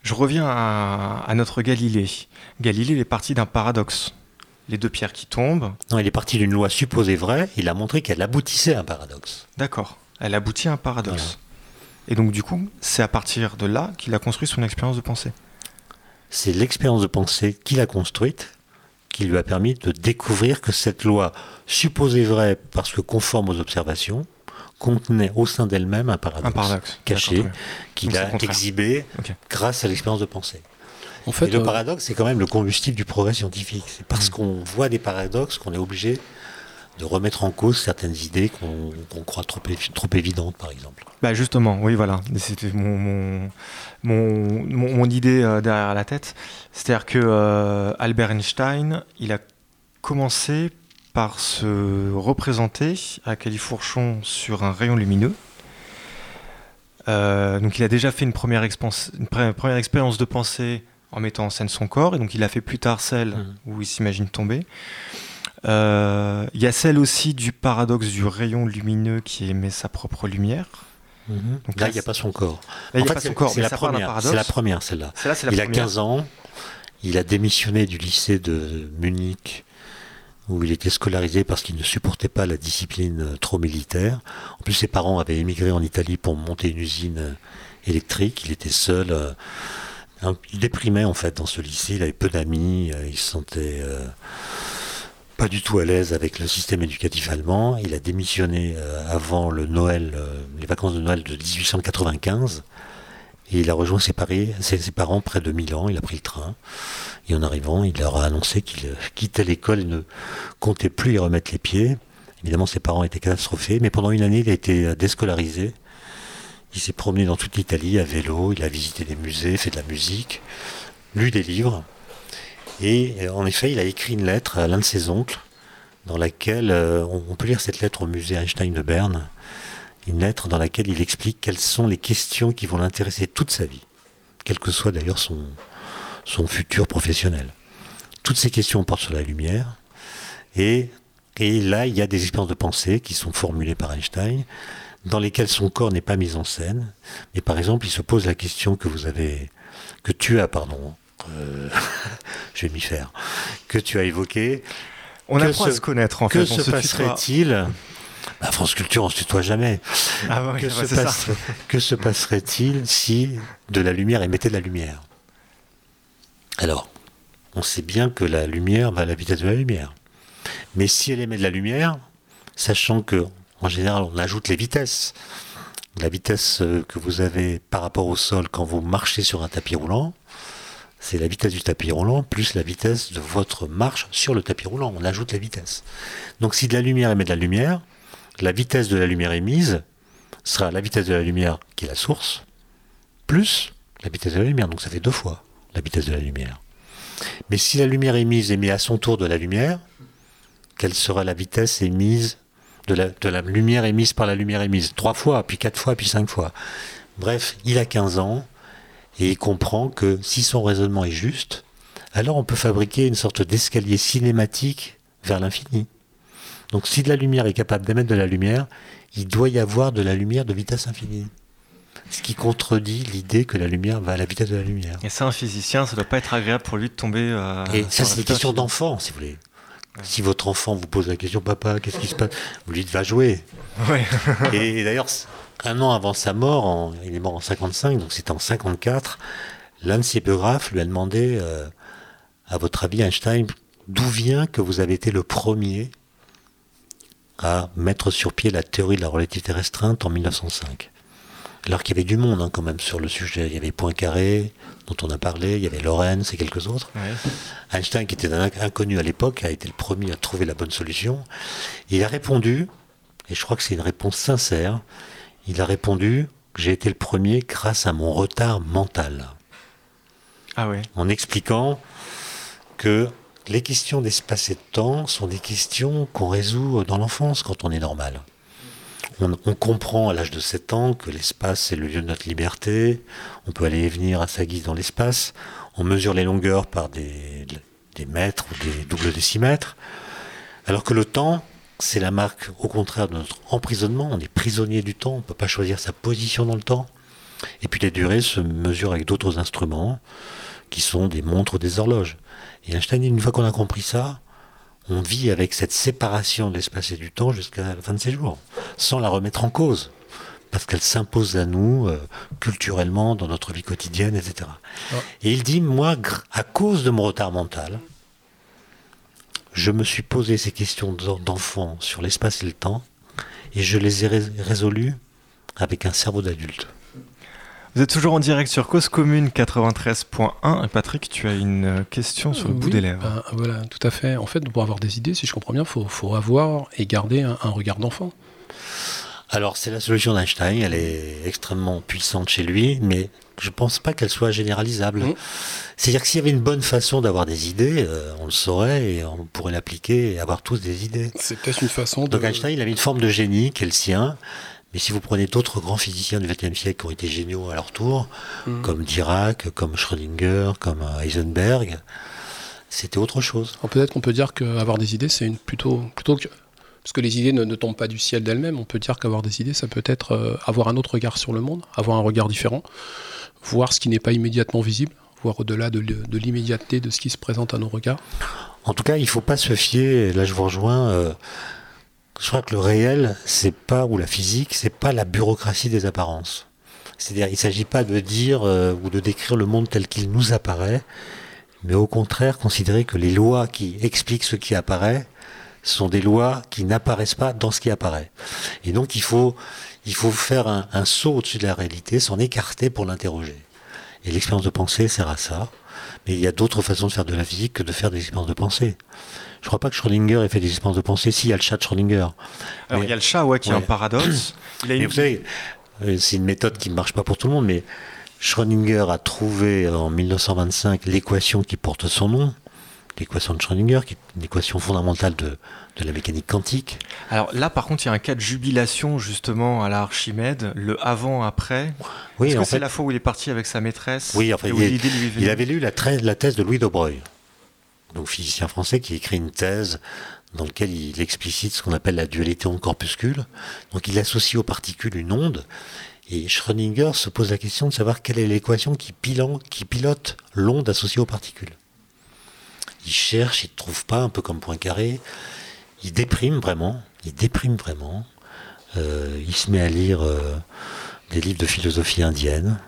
Je reviens à, à notre Galilée. Galilée il est parti d'un paradoxe. Les deux pierres qui tombent, Non, il est parti d'une loi supposée vraie, il a montré qu'elle aboutissait à un paradoxe. d'accord, elle aboutit à un paradoxe. Et donc du coup, c'est à partir de là qu'il a construit son expérience de pensée. C'est l'expérience de pensée qu'il a construite qui lui a permis de découvrir que cette loi supposée vraie parce que conforme aux observations contenait au sein d'elle-même un paradoxe, Un paradoxe. caché qu'il a exhibé grâce à l'expérience de pensée. En fait, Et le euh, paradoxe, c'est quand même le combustible du progrès scientifique. C'est parce qu'on voit des paradoxes qu'on est obligé de remettre en cause certaines idées qu'on croit trop, trop évidentes, par exemple. Bah justement, oui, voilà. C'était mon, mon, mon, idée euh, derrière la tête. C'est-à-dire que euh, Albert Einstein, il a commencé par se représenter à Califourchon sur un rayon lumineux. Euh, donc il a déjà fait une première, une première expérience de pensée en mettant en scène son corps, et donc il a fait plus tard celle mmh. où il s'imagine tomber. Euh, il y a celle aussi du paradoxe du rayon lumineux qui émet sa propre lumière. Mhm. Donc là, il n'y a pas son corps. il n'y a pas son corps, c'est la, première, c'est la première, celle-là. il a 15 ans, il a démissionné du lycée de Munich où il était scolarisé parce qu'il ne supportait pas la discipline trop militaire. En plus, ses parents avaient émigré en Italie pour monter une usine électrique. Il était seul. Euh, il déprimait en fait dans ce lycée. Il avait peu d'amis. Euh, il se sentait pas du tout à l'aise avec le système éducatif allemand. Il a démissionné euh, avant le Noël, euh, les vacances de Noël de 1895. Et il a rejoint ses, ses, parents près de Milan. Il a pris le train. Et en arrivant, il leur a annoncé qu'il euh, quittait l'école et ne comptait plus y remettre les pieds. Évidemment, ses parents étaient catastrophés. Mais pendant une année, il a été déscolarisé. Il s'est promené dans toute l'Italie à vélo. Il a visité des musées, fait de la musique, lu des livres. Et euh, en effet, il a écrit une lettre à l'un de ses oncles, dans laquelle, euh, on peut lire cette lettre au musée Einstein de Berne, une lettre dans laquelle il explique quelles sont les questions qui vont l'intéresser toute sa vie, quel que soit d'ailleurs son, futur professionnel. Toutes ces questions portent sur la lumière, et, et là, il y a des expériences de pensée qui sont formulées par Einstein, dans lesquelles son corps n'est pas mis en scène, mais par exemple, il se pose la question que vous avez, que tu as, pardon, euh, je vais m'y faire, que tu as évoqué. On apprend à se connaître en que fait. Que se, passerait-il bah, France Culture, on se tutoie jamais. Ah que, se que, se passerait-il si de la lumière émettait de la lumière? Alors, on sait bien que la lumière va à la vitesse de la lumière. Mais si elle émet de la lumière, sachant que en général on ajoute les vitesses, la vitesse euh, que vous avez par rapport au sol quand vous marchez sur un tapis roulant, c'est la vitesse du tapis roulant plus la vitesse de votre marche sur le tapis roulant. On ajoute la vitesse. Donc si de la lumière émet de la lumière, la vitesse de la lumière émise sera la vitesse de la lumière qui est la source, plus la vitesse de la lumière. Donc ça fait deux fois la vitesse de la lumière. Mais si la lumière émise émet à son tour de la lumière, quelle sera la vitesse émise de la, de la lumière émise par la lumière émise? Trois fois, puis quatre fois, puis cinq fois. Bref, il a 15 ans, et il comprend que si son raisonnement est juste, alors on peut fabriquer une sorte d'escalier cinématique vers l'infini. Donc si de la lumière est capable d'émettre de la lumière, il doit y avoir de la lumière de vitesse infinie. Ce qui contredit l'idée que la lumière va à la vitesse de la lumière. Et ça, un physicien, ça doit pas être agréable pour lui de tomber. Euh, et ça, c'est une question d'enfant, si vous voulez. Si votre enfant vous pose la question, papa, qu'est-ce qui se passe? Vous lui dites, va jouer. Ouais. et d'ailleurs, un an avant sa mort, il est mort en 55, donc c'était en 54, l'un de ses biographes lui a demandé, euh, à votre avis, Einstein, d'où vient que vous avez été le premier à mettre sur pied la théorie de la relativité restreinte en 1905 alors qu'il y avait du monde hein, quand même sur le sujet. Il y avait Poincaré, dont on a parlé, il y avait Lorentz et quelques autres. Einstein, qui était un inconnu à l'époque, a été le premier à trouver la bonne solution. il a répondu, et je crois que c'est une réponse sincère, il a répondu J'ai été le premier grâce à mon retard mental. Ah ouais. En expliquant que les questions d'espace et de temps sont des questions qu'on résout dans l'enfance quand on est normal. On, comprend à l'âge de 7 ans que l'espace c'est le lieu de notre liberté, on peut aller et venir à sa guise dans l'espace, on mesure les longueurs par des, des mètres ou des doubles décimètres, alors que le temps, c'est la marque, au contraire, de notre emprisonnement. On est prisonnier du temps, on ne peut pas choisir sa position dans le temps. Et puis les durées se mesurent avec d'autres instruments, qui sont des montres ou des horloges. Et Einstein, une fois qu'on a compris ça, on vit avec cette séparation de l'espace et du temps jusqu'à la fin de ses jours, sans la remettre en cause, parce qu'elle s'impose à nous euh, culturellement, dans notre vie quotidienne, etc. Et il dit, moi, à cause de mon retard mental, je me suis posé ces questions d'enfant sur l'espace et le temps, et je les ai résolues avec un cerveau d'adulte. Vous êtes toujours en direct sur Cause Commune 93.1. Et Patrick, tu as une question sur le bout Oui, des lèvres. ben, voilà, tout à fait. En fait, pour avoir des idées, si je comprends bien, il faut, faut avoir et garder un, un regard d'enfant. Alors, c'est la solution d'Einstein, elle est extrêmement puissante chez lui, mais je pense pas qu'elle soit généralisable. Mhm. C'est-à-dire que s'il y avait une bonne façon d'avoir des idées, euh, on le saurait et on pourrait l'appliquer et avoir tous des idées. C'est peut-être une façon de. Donc Einstein, il avait une forme de génie qui est le sien. Mais si vous prenez d'autres grands physiciens du XXe siècle qui ont été géniaux à leur tour, Mhm. comme Dirac, comme Schrödinger, comme euh, Heisenberg, c'était autre chose. Peut-être qu'on peut dire qu'avoir des idées, c'est une plutôt plutôt que parce que les idées ne, ne tombent pas du ciel d'elles-mêmes. On peut dire qu'avoir des idées, ça peut être euh, avoir un autre regard sur le monde, avoir un regard différent, voir ce qui n'est pas immédiatement visible, voir au-delà de, l'immédiateté de ce qui se présente à nos regards. En tout cas, il faut pas se fier, là je vous rejoins, euh, je crois que le réel, c'est pas, ou la physique, c'est pas la bureaucratie des apparences. C'est-à-dire, il s'agit pas de dire euh, ou de décrire le monde tel qu'il nous apparaît, mais au contraire, considérer que les lois qui expliquent ce qui apparaît sont des lois qui n'apparaissent pas dans ce qui apparaît. Et donc, il faut, il faut faire un, un saut au-dessus de la réalité, s'en écarter pour l'interroger. Et l'expérience de pensée sert à ça. Mais il y a d'autres façons de faire de la physique que de faire des expériences de pensée. Je crois pas que Schrödinger ait fait des expériences de pensée. Si, il y a le chat de Schrödinger. Alors, mais- il y a le chat, ouais, qui est un paradoxe. Il a une... vous savez, euh, c'est une méthode qui ne marche pas pour tout le monde, mais Schrödinger a trouvé en 1925 l'équation qui porte son nom, l'équation de Schrödinger, qui est une équation fondamentale de, de la mécanique quantique. Alors là, par contre, il y a un cas de jubilation, justement, à la Archimède, le avant-après. Oui, Est-ce que c'est la fois où il est parti avec sa maîtresse Oui, enfin, il est- lui il avait lu la, thèse de Louis de Broglie, donc physicien français qui écrit une thèse dans laquelle il explicite ce qu'on appelle la dualité onde-corpuscule. Donc il associe aux particules une onde, et Schrödinger se pose la question de savoir quelle est l'équation qui pilote l'onde associée aux particules. Il cherche, il ne trouve pas, un peu comme Poincaré. Il déprime vraiment, il déprime vraiment. Euh, il se met à lire euh, des livres de philosophie indienne.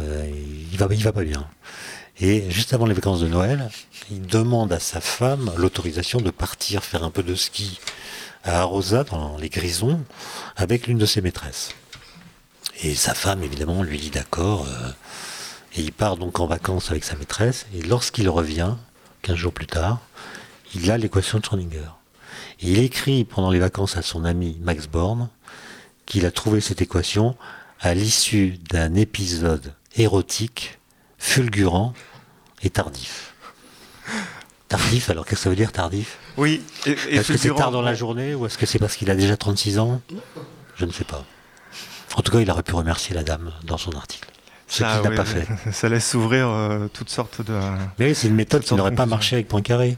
Euh, il va, il va pas bien. Et juste avant les vacances de Noël, il demande à sa femme l'autorisation de partir faire un peu de ski à Arosa, dans les Grisons, avec l'une de ses maîtresses. Et sa femme, évidemment, lui dit d'accord. et il part donc en vacances avec sa maîtresse. Et lorsqu'il revient, 15 jours plus tard, il a l'équation de Schrödinger. Et il écrit pendant les vacances à son ami Max Born qu'il a trouvé cette équation à l'issue d'un épisode érotique, fulgurant et tardif. Tardif, alors qu'est-ce que ça veut dire tardif? Oui, Est-ce que c'est tard dans la journée ou est-ce que c'est parce qu'il a déjà 36 ans? Je ne sais pas. En tout cas, il aurait pu remercier la dame dans son article. Ce Ça, qu'il n'a oui, pas fait. Ça laisse s'ouvrir euh, toutes sortes de. Mais oui, c'est une méthode qui n'aurait pas marché avec Poincaré.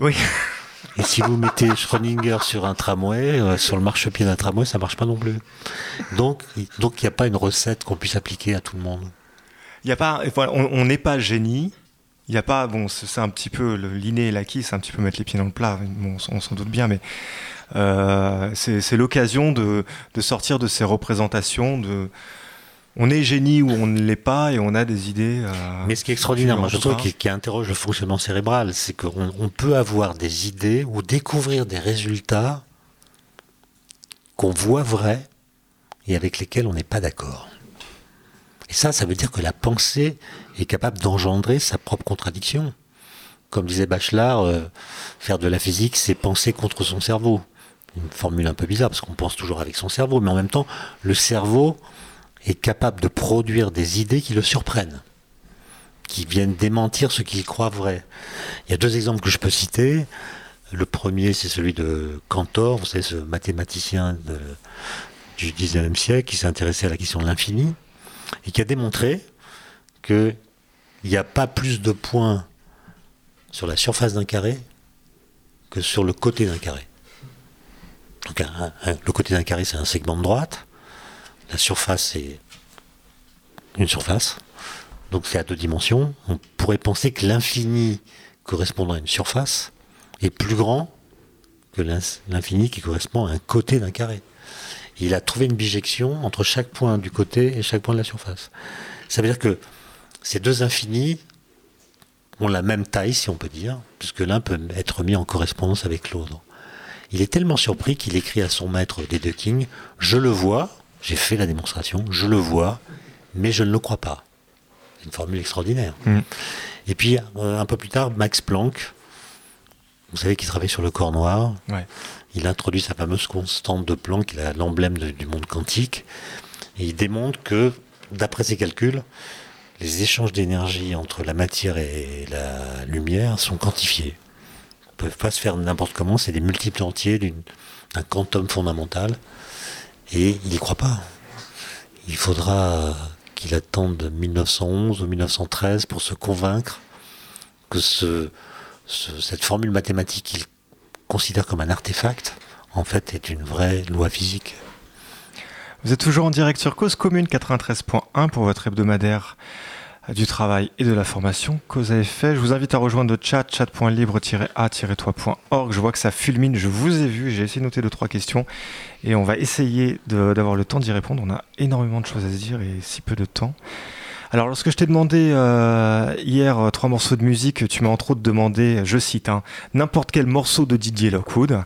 Oui. Et si vous mettez Schrödinger sur un tramway, euh, sur le marchepied d'un tramway, ça marche pas non plus. Donc, il donc il n'y a pas une recette qu'on puisse appliquer à tout le monde. Il y a pas, on n'est pas génie. Il y a pas, bon, c'est un petit peu l'inné et l'acquis, c'est un petit peu mettre les pieds dans le plat. Bon, on s'en doute bien, mais euh, c'est c'est l'occasion de, de sortir de ces représentations. De, on est génie ou on ne l'est pas, et on a des idées. euh, Mais ce qui est extraordinaire, moi je trouve, qui, qui interroge le fonctionnement cérébral, c'est qu'on on peut avoir des idées ou découvrir des résultats qu'on voit vrais et avec lesquels on n'est pas d'accord. Et ça, ça veut dire que la pensée est capable d'engendrer sa propre contradiction. Comme disait Bachelard, euh, faire de la physique, c'est penser contre son cerveau. Une formule un peu bizarre, parce qu'on pense toujours avec son cerveau, mais en même temps, le cerveau est capable de produire des idées qui le surprennent qui viennent démentir ce qu'il croit vrai. Il y a deux exemples que je peux citer. Le premier, c'est celui de Cantor, vous savez, ce mathématicien du 19e siècle qui s'est intéressé à la question de l'infini et qui a démontré qu'il n'y a pas plus de points sur la surface d'un carré que sur le côté d'un carré. Le côté d'un carré, c'est un segment de droite. La surface, c'est une surface. Donc c'est à deux dimensions. On pourrait penser que l'infini correspondant à une surface est plus grand que l'infini qui correspond à un côté d'un carré. Il a trouvé une bijection entre chaque point du côté et chaque point de la surface. Ça veut dire que ces deux infinis ont la même taille, si on peut dire, puisque l'un peut être mis en correspondance avec l'autre. Il est tellement surpris qu'il écrit à son maître Dedekind, je le vois, j'ai fait la démonstration, je le vois, mais je ne le crois pas. C'est une formule extraordinaire. Mm. Et puis, euh, un peu plus tard, Max Planck, vous savez qu'il travaille sur le corps noir, Ouais. il introduit sa fameuse constante de Planck, l'emblème du monde quantique, et il démontre que, d'après ses calculs, les échanges d'énergie entre la matière et la lumière sont quantifiés. Ils ne peuvent pas se faire n'importe comment, c'est des multiples entiers d'un quantum fondamental, et il n'y croit pas. Il faudra qu'il attende 1911 ou 1913 pour se convaincre que ce, ce- cette formule mathématique qu'il considère comme un artefact, en fait, est une vraie loi physique. Vous êtes toujours en direct sur Cause Commune 93.1 pour votre hebdomadaire du travail et de la formation. Cause à effet, je vous invite à rejoindre le chat, chat.libre-a-toi.org. Je vois que ça fulmine, je vous ai vu, j'ai essayé de noter deux, trois questions et on va essayer d'avoir le temps d'y répondre. On a énormément de choses à se dire et si peu de temps. Alors, lorsque je t'ai demandé euh, hier euh, trois morceaux de musique, tu m'as entre autres demandé, je cite, hein, n'importe quel morceau de Didier Lockwood.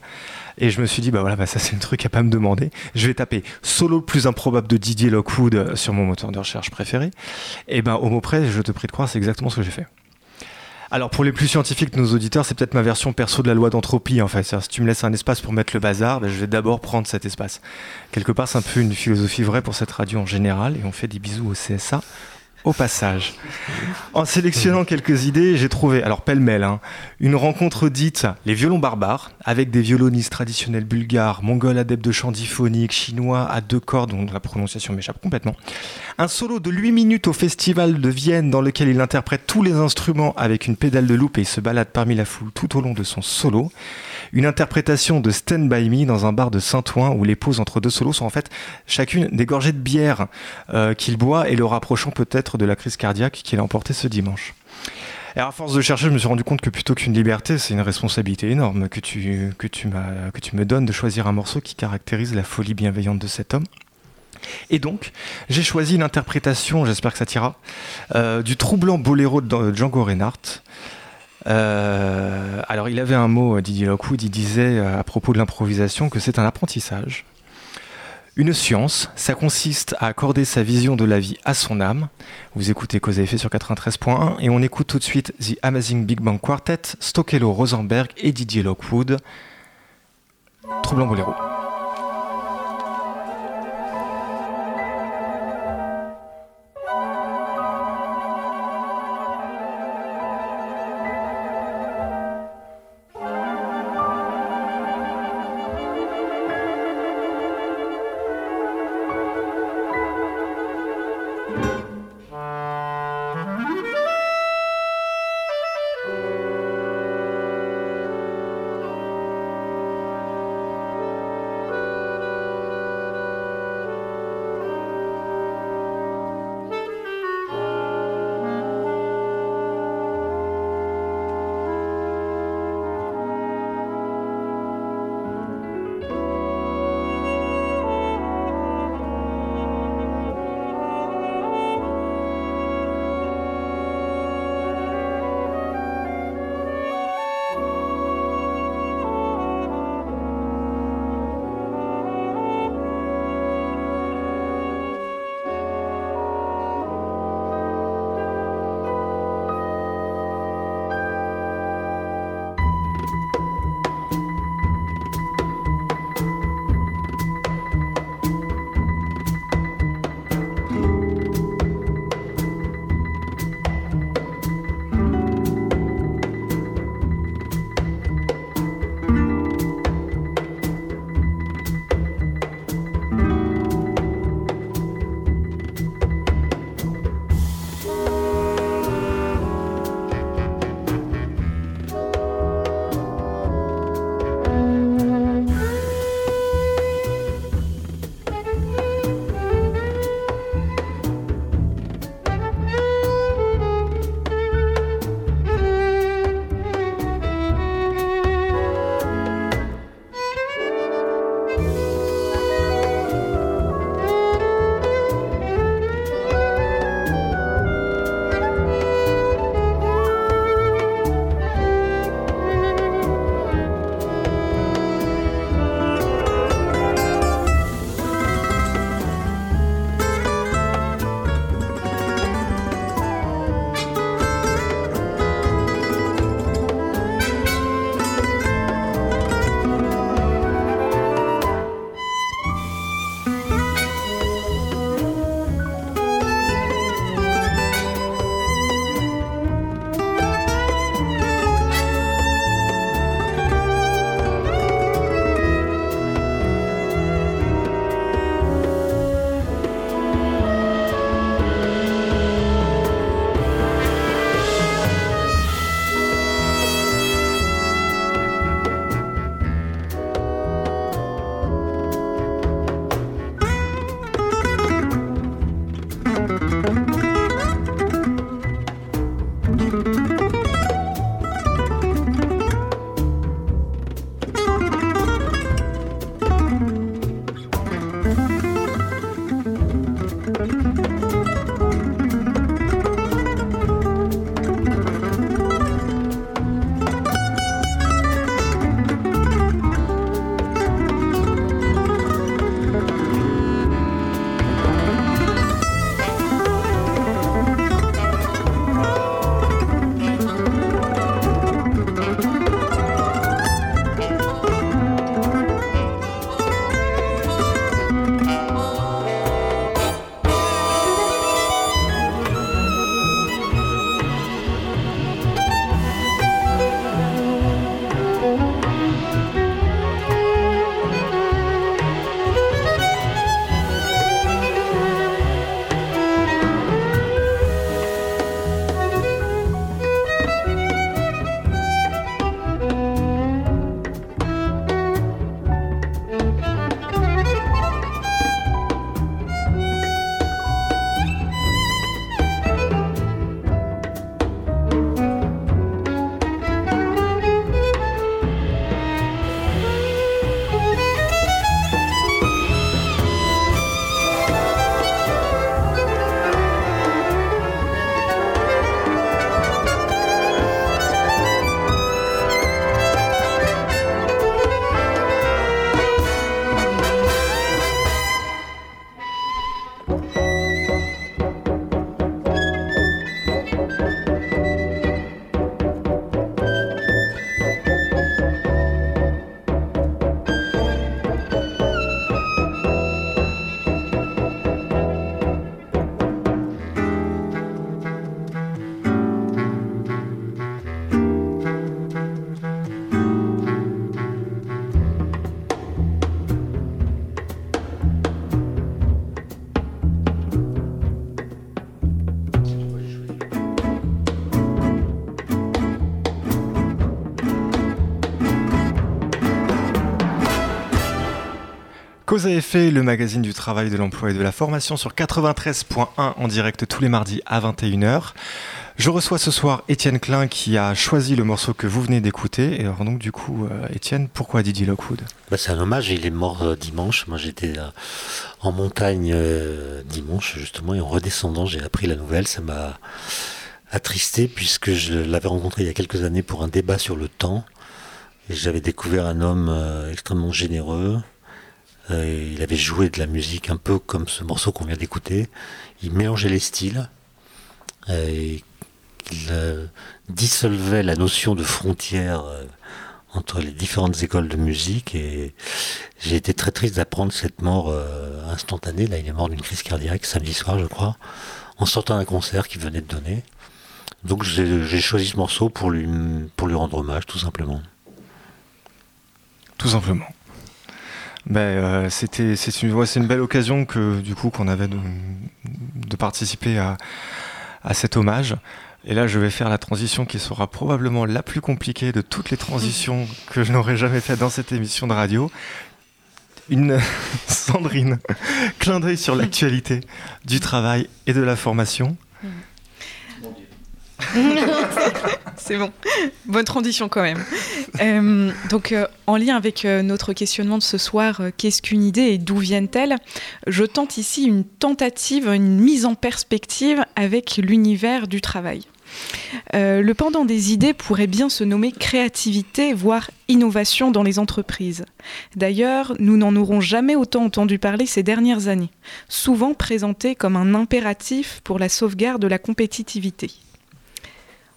Et je me suis dit, bah voilà, bah ça c'est le truc à pas me demander. Je vais taper solo plus improbable de Didier Lockwood euh, sur mon moteur de recherche préféré. Et ben au mot près, je te prie de croire, c'est exactement ce que j'ai fait. Alors pour les plus scientifiques de nos auditeurs, c'est peut-être ma version perso de la loi d'entropie en fait. Si tu me laisses un espace pour mettre le bazar, ben, je vais d'abord prendre cet espace. Quelque part, c'est un peu une philosophie vraie pour cette radio en général. Et on fait des bisous au CSA au passage. En sélectionnant quelques idées, j'ai trouvé, alors pêle-mêle, hein, une rencontre dite Les violons barbares, avec des violonistes traditionnels bulgares, mongols adeptes de chant diphonique, chinois à deux cordes, dont la prononciation m'échappe complètement. Un solo de 8 minutes au festival de Vienne, dans lequel il interprète tous les instruments avec une pédale de loupe et se balade parmi la foule tout au long de son solo. Une interprétation de Stand By Me dans un bar de Saint-Ouen, où les pauses entre deux solos sont en fait chacune des gorgées de bière euh, qu'il boit et le rapprochant peut-être de la crise cardiaque qu'il a emportée ce dimanche. Et à force de chercher, je me suis rendu compte que plutôt qu'une liberté, c'est une responsabilité énorme que tu, que, tu me donnes de choisir un morceau qui caractérise la folie bienveillante de cet homme. Et donc, j'ai choisi une interprétation, j'espère que ça t'ira, euh, du troublant boléro de Django Reinhardt. Euh, alors, il avait un mot, Didier Lockwood, il disait euh, à propos de l'improvisation que c'est un apprentissage. Une science, ça consiste à accorder sa vision de la vie à son âme. Vous écoutez Cause à effet sur 93.1 et on écoute tout de suite The Amazing Big Bang Quartet, Stokelo Rosenberg et Didier Lockwood. Troublant Boléro. Cause à effet, le magazine du travail, de l'emploi et de la formation sur 93.1 en direct tous les mardis à 21h. Je reçois ce soir Étienne Klein qui a choisi le morceau que vous venez d'écouter. Et alors donc du coup, euh, Étienne, pourquoi Didier Lockwood? Bah, C'est un hommage, il est mort euh, dimanche. Moi j'étais euh, en montagne dimanche justement et en redescendant j'ai appris la nouvelle. Ça m'a attristé puisque je l'avais rencontré il y a quelques années pour un débat sur le temps. Et j'avais découvert un homme extrêmement généreux, euh, il avait joué de la musique un peu comme ce morceau qu'on vient d'écouter. Il mélangeait les styles. Euh, et il euh, dissolvait la notion de frontière entre les différentes écoles de musique. Et j'ai été très triste d'apprendre cette mort instantanée. Là, il est mort d'une crise cardiaque samedi soir, je crois, en sortant d'un concert qu'il venait de donner. Donc j'ai choisi ce morceau pour lui, pour lui rendre hommage, tout simplement. Tout simplement. Ben, euh, c'était c'est une ouais, c'est une belle occasion que du coup qu'on avait de, de participer à, à cet hommage. Et là, je vais faire la transition qui sera probablement la plus compliquée de toutes les transitions que je n'aurais jamais fait dans cette émission de radio. Une Sandrine, clin d'œil sur l'actualité du travail et de la formation. C'est bon. Bonne transition quand même. Euh, donc, euh, en lien avec euh, notre questionnement de ce soir, qu'est-ce qu'une idée et d'où viennent-elles Je tente ici une tentative, une mise en perspective avec l'univers du travail. le pendant des idées pourrait bien se nommer créativité, voire innovation dans les entreprises. D'ailleurs, nous n'en aurons jamais autant entendu parler ces dernières années, souvent présenté comme un impératif pour la sauvegarde de la compétitivité.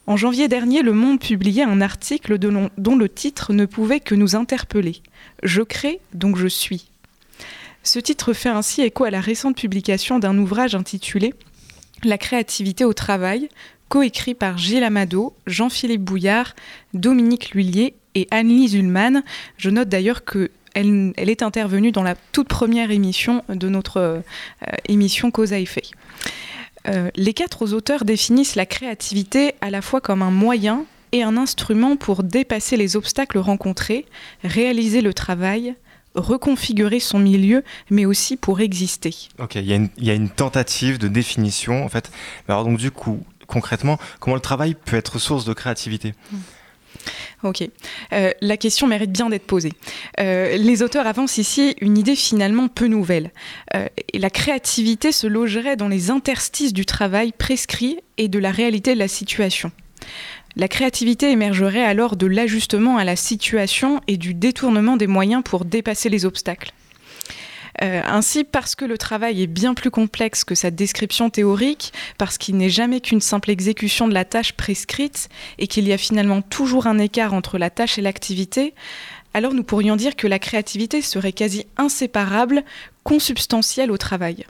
En janvier dernier, Le Monde publiait un article dont le titre ne pouvait que nous interpeller. Je crée, donc je suis. Ce titre fait ainsi écho à la récente publication d'un ouvrage intitulé La créativité au travail, coécrit par Gilles Amado, Jean-Philippe Bouillard, Dominique Lhuillier et Anne-Lise Ullmann. Je note d'ailleurs que elle, est intervenue dans la toute première émission de notre euh, émission Cause à effet. Euh, les quatre auteurs définissent la créativité à la fois comme un moyen et un instrument pour dépasser les obstacles rencontrés, réaliser le travail, reconfigurer son milieu, mais aussi pour exister. Ok, il y, a une tentative de définition, en fait. Alors donc du coup, concrètement, comment le travail peut être source de créativité? Hmm. Ok. Euh, la question mérite bien d'être posée. Euh, les auteurs avancent ici une idée finalement peu nouvelle. Euh, la créativité se logerait dans les interstices du travail prescrit et de la réalité de la situation. La créativité émergerait alors de l'ajustement à la situation et du détournement des moyens pour dépasser les obstacles. Euh, ainsi, parce que le travail est bien plus complexe que sa description théorique, parce qu'il n'est jamais qu'une simple exécution de la tâche prescrite et qu'il y a finalement toujours un écart entre la tâche et l'activité, alors nous pourrions dire que la créativité serait quasi inséparable, consubstantielle au travail.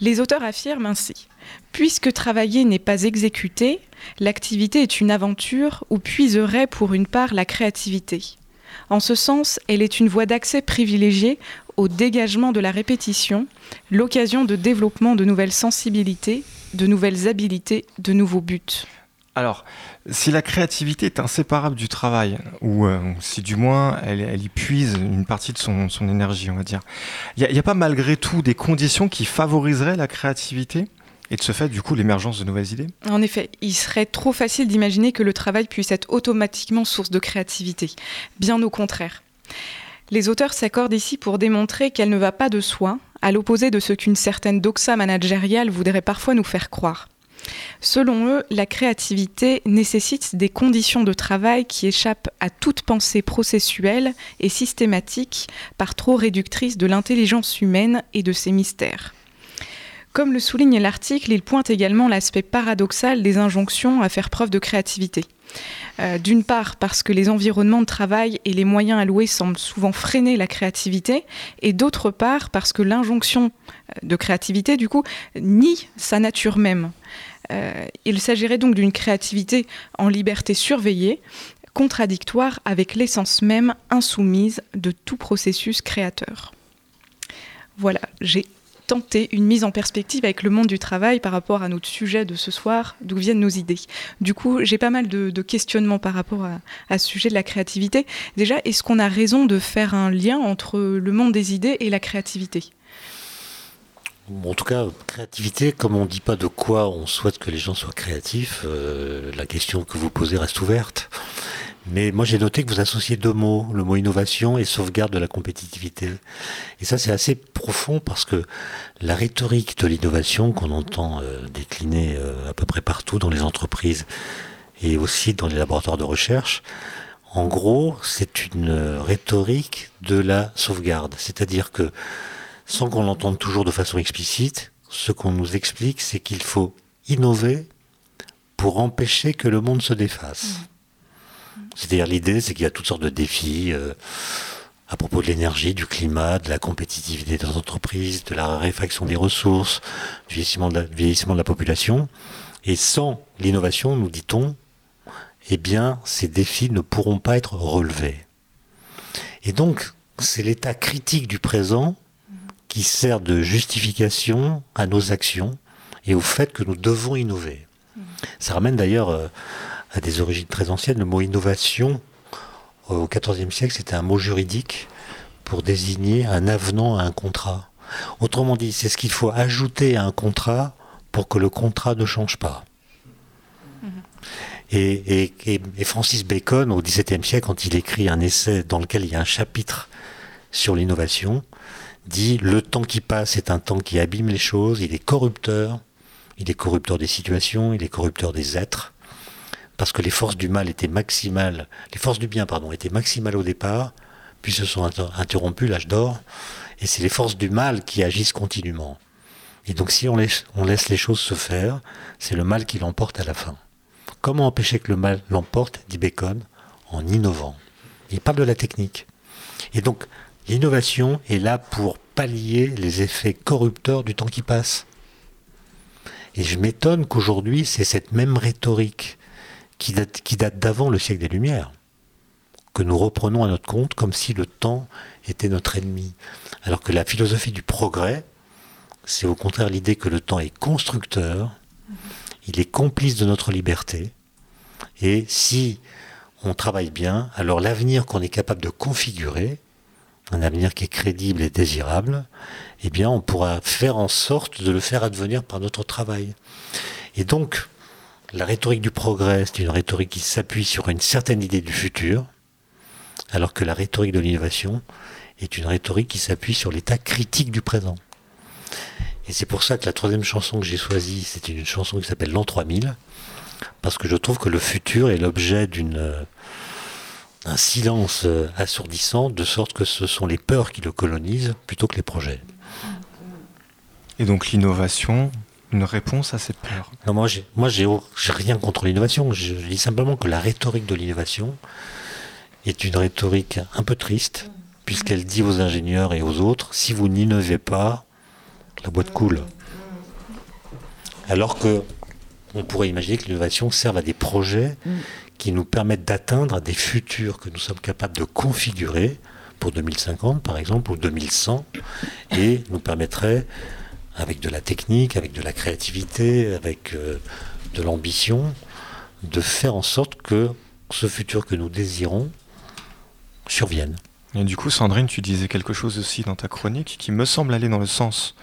Les auteurs affirment ainsi Puisque travailler n'est pas exécuter, l'activité est une aventure où puiserait pour une part la créativité. En ce sens, elle est une voie d'accès privilégiée au dégagement de la répétition, l'occasion de développement de nouvelles sensibilités, de nouvelles habilités, de nouveaux buts. Alors, si la créativité est inséparable du travail, ou euh, si du moins elle, y puise une partie de son, énergie, on va dire, il n'y a, pas malgré tout des conditions qui favoriseraient la créativité? Et de ce fait, du coup, l'émergence de nouvelles idées En effet, il serait trop facile d'imaginer que le travail puisse être automatiquement source de créativité. Bien au contraire. Les auteurs s'accordent ici pour démontrer qu'elle ne va pas de soi, à l'opposé de ce qu'une certaine doxa managériale voudrait parfois nous faire croire. Selon eux, la créativité nécessite des conditions de travail qui échappent à toute pensée processuelle et systématique par trop réductrice de l'intelligence humaine et de ses mystères. Comme le souligne l'article, il pointe également l'aspect paradoxal des injonctions à faire preuve de créativité. Euh, d'une part parce que les environnements de travail et les moyens alloués semblent souvent freiner la créativité, et d'autre part parce que l'injonction euh, de créativité, du coup, nie sa nature même. Euh, il s'agirait donc d'une créativité en liberté surveillée, contradictoire avec l'essence même insoumise de tout processus créateur. Voilà, j'ai tenter une mise en perspective avec le monde du travail par rapport à notre sujet de ce soir, d'où viennent nos idées. Du coup, j'ai pas mal de, questionnements par rapport à, ce sujet de la créativité. Déjà, est-ce qu'on a raison de faire un lien entre le monde des idées et la créativité? En tout cas, créativité, comme on ne dit pas de quoi on souhaite que les gens soient créatifs, euh, la question que vous posez reste ouverte. Mais moi, j'ai noté que vous associez deux mots, le mot innovation et sauvegarde de la compétitivité. Et ça, c'est assez profond parce que la rhétorique de l'innovation qu'on entend euh, décliner euh, à peu près partout dans les entreprises et aussi dans les laboratoires de recherche, en gros, c'est une rhétorique de la sauvegarde. C'est-à-dire que, sans qu'on l'entende toujours de façon explicite, ce qu'on nous explique, c'est qu'il faut innover pour empêcher que le monde se défasse. Mmh. C'est-à-dire l'idée, c'est qu'il y a toutes sortes de défis euh, à propos de l'énergie, du climat, de la compétitivité des entreprises, de la raréfaction des ressources, du vieillissement de la, population. Et sans l'innovation, nous dit-on, eh bien, ces défis ne pourront pas être relevés. Et donc, c'est l'état critique du présent qui sert de justification à nos actions et au fait que nous devons innover. Ça ramène d'ailleurs euh, à des origines très anciennes. Le mot innovation, au XIVe siècle, c'était un mot juridique pour désigner un avenant à un contrat. Autrement dit, c'est ce qu'il faut ajouter à un contrat pour que le contrat ne change pas. Mhm. Et, Francis Bacon, au XVIIe siècle, quand il écrit un essai dans lequel il y a un chapitre sur l'innovation, dit le temps qui passe est un temps qui abîme les choses, il est corrupteur, il est corrupteur des situations, il est corrupteur des êtres parce que les forces du mal étaient maximales, les forces du bien, pardon, étaient maximales au départ, puis se sont interrompues, l'âge d'or, et c'est les forces du mal qui agissent continuellement. Et donc si on laisse, on laisse les choses se faire, c'est le mal qui l'emporte à la fin. Comment empêcher que le mal l'emporte, dit Bacon, en innovant. Il parle de la technique. Et donc, l'innovation est là pour pallier les effets corrupteurs du temps qui passe. Et je m'étonne qu'aujourd'hui, c'est cette même rhétorique qui date, d'avant le siècle des Lumières, que nous reprenons à notre compte comme si le temps était notre ennemi. Alors que la philosophie du progrès, c'est au contraire l'idée que le temps est constructeur, il est complice de notre liberté, et si on travaille bien, alors l'avenir qu'on est capable de configurer, un avenir qui est crédible et désirable, eh bien on pourra faire en sorte de le faire advenir par notre travail. Et donc, la rhétorique du progrès, c'est une rhétorique qui s'appuie sur une certaine idée du futur, alors que la rhétorique de l'innovation est une rhétorique qui s'appuie sur l'état critique du présent. Et c'est pour ça que la troisième chanson que j'ai choisie, c'est une chanson qui s'appelle L'an 3000, parce que je trouve que le futur est l'objet d'une d'un silence assourdissant, de sorte que ce sont les peurs qui le colonisent plutôt que les projets. Et donc l'innovation, une réponse à cette peur non, Moi, j'ai, moi, j'ai, rien contre l'innovation. Je dis simplement que la rhétorique de l'innovation est une rhétorique un peu triste, puisqu'elle dit aux ingénieurs et aux autres si vous n'innovez pas, la boîte coule. Alors que on pourrait imaginer que l'innovation serve à des projets qui nous permettent d'atteindre des futurs que nous sommes capables de configurer pour 2050 par exemple ou 2100 et nous permettrait avec de la technique, avec de la créativité, avec euh, de l'ambition, de faire en sorte que ce futur que nous désirons survienne. Et du coup, Sandrine, tu disais quelque chose aussi dans ta chronique qui me semble aller dans le sens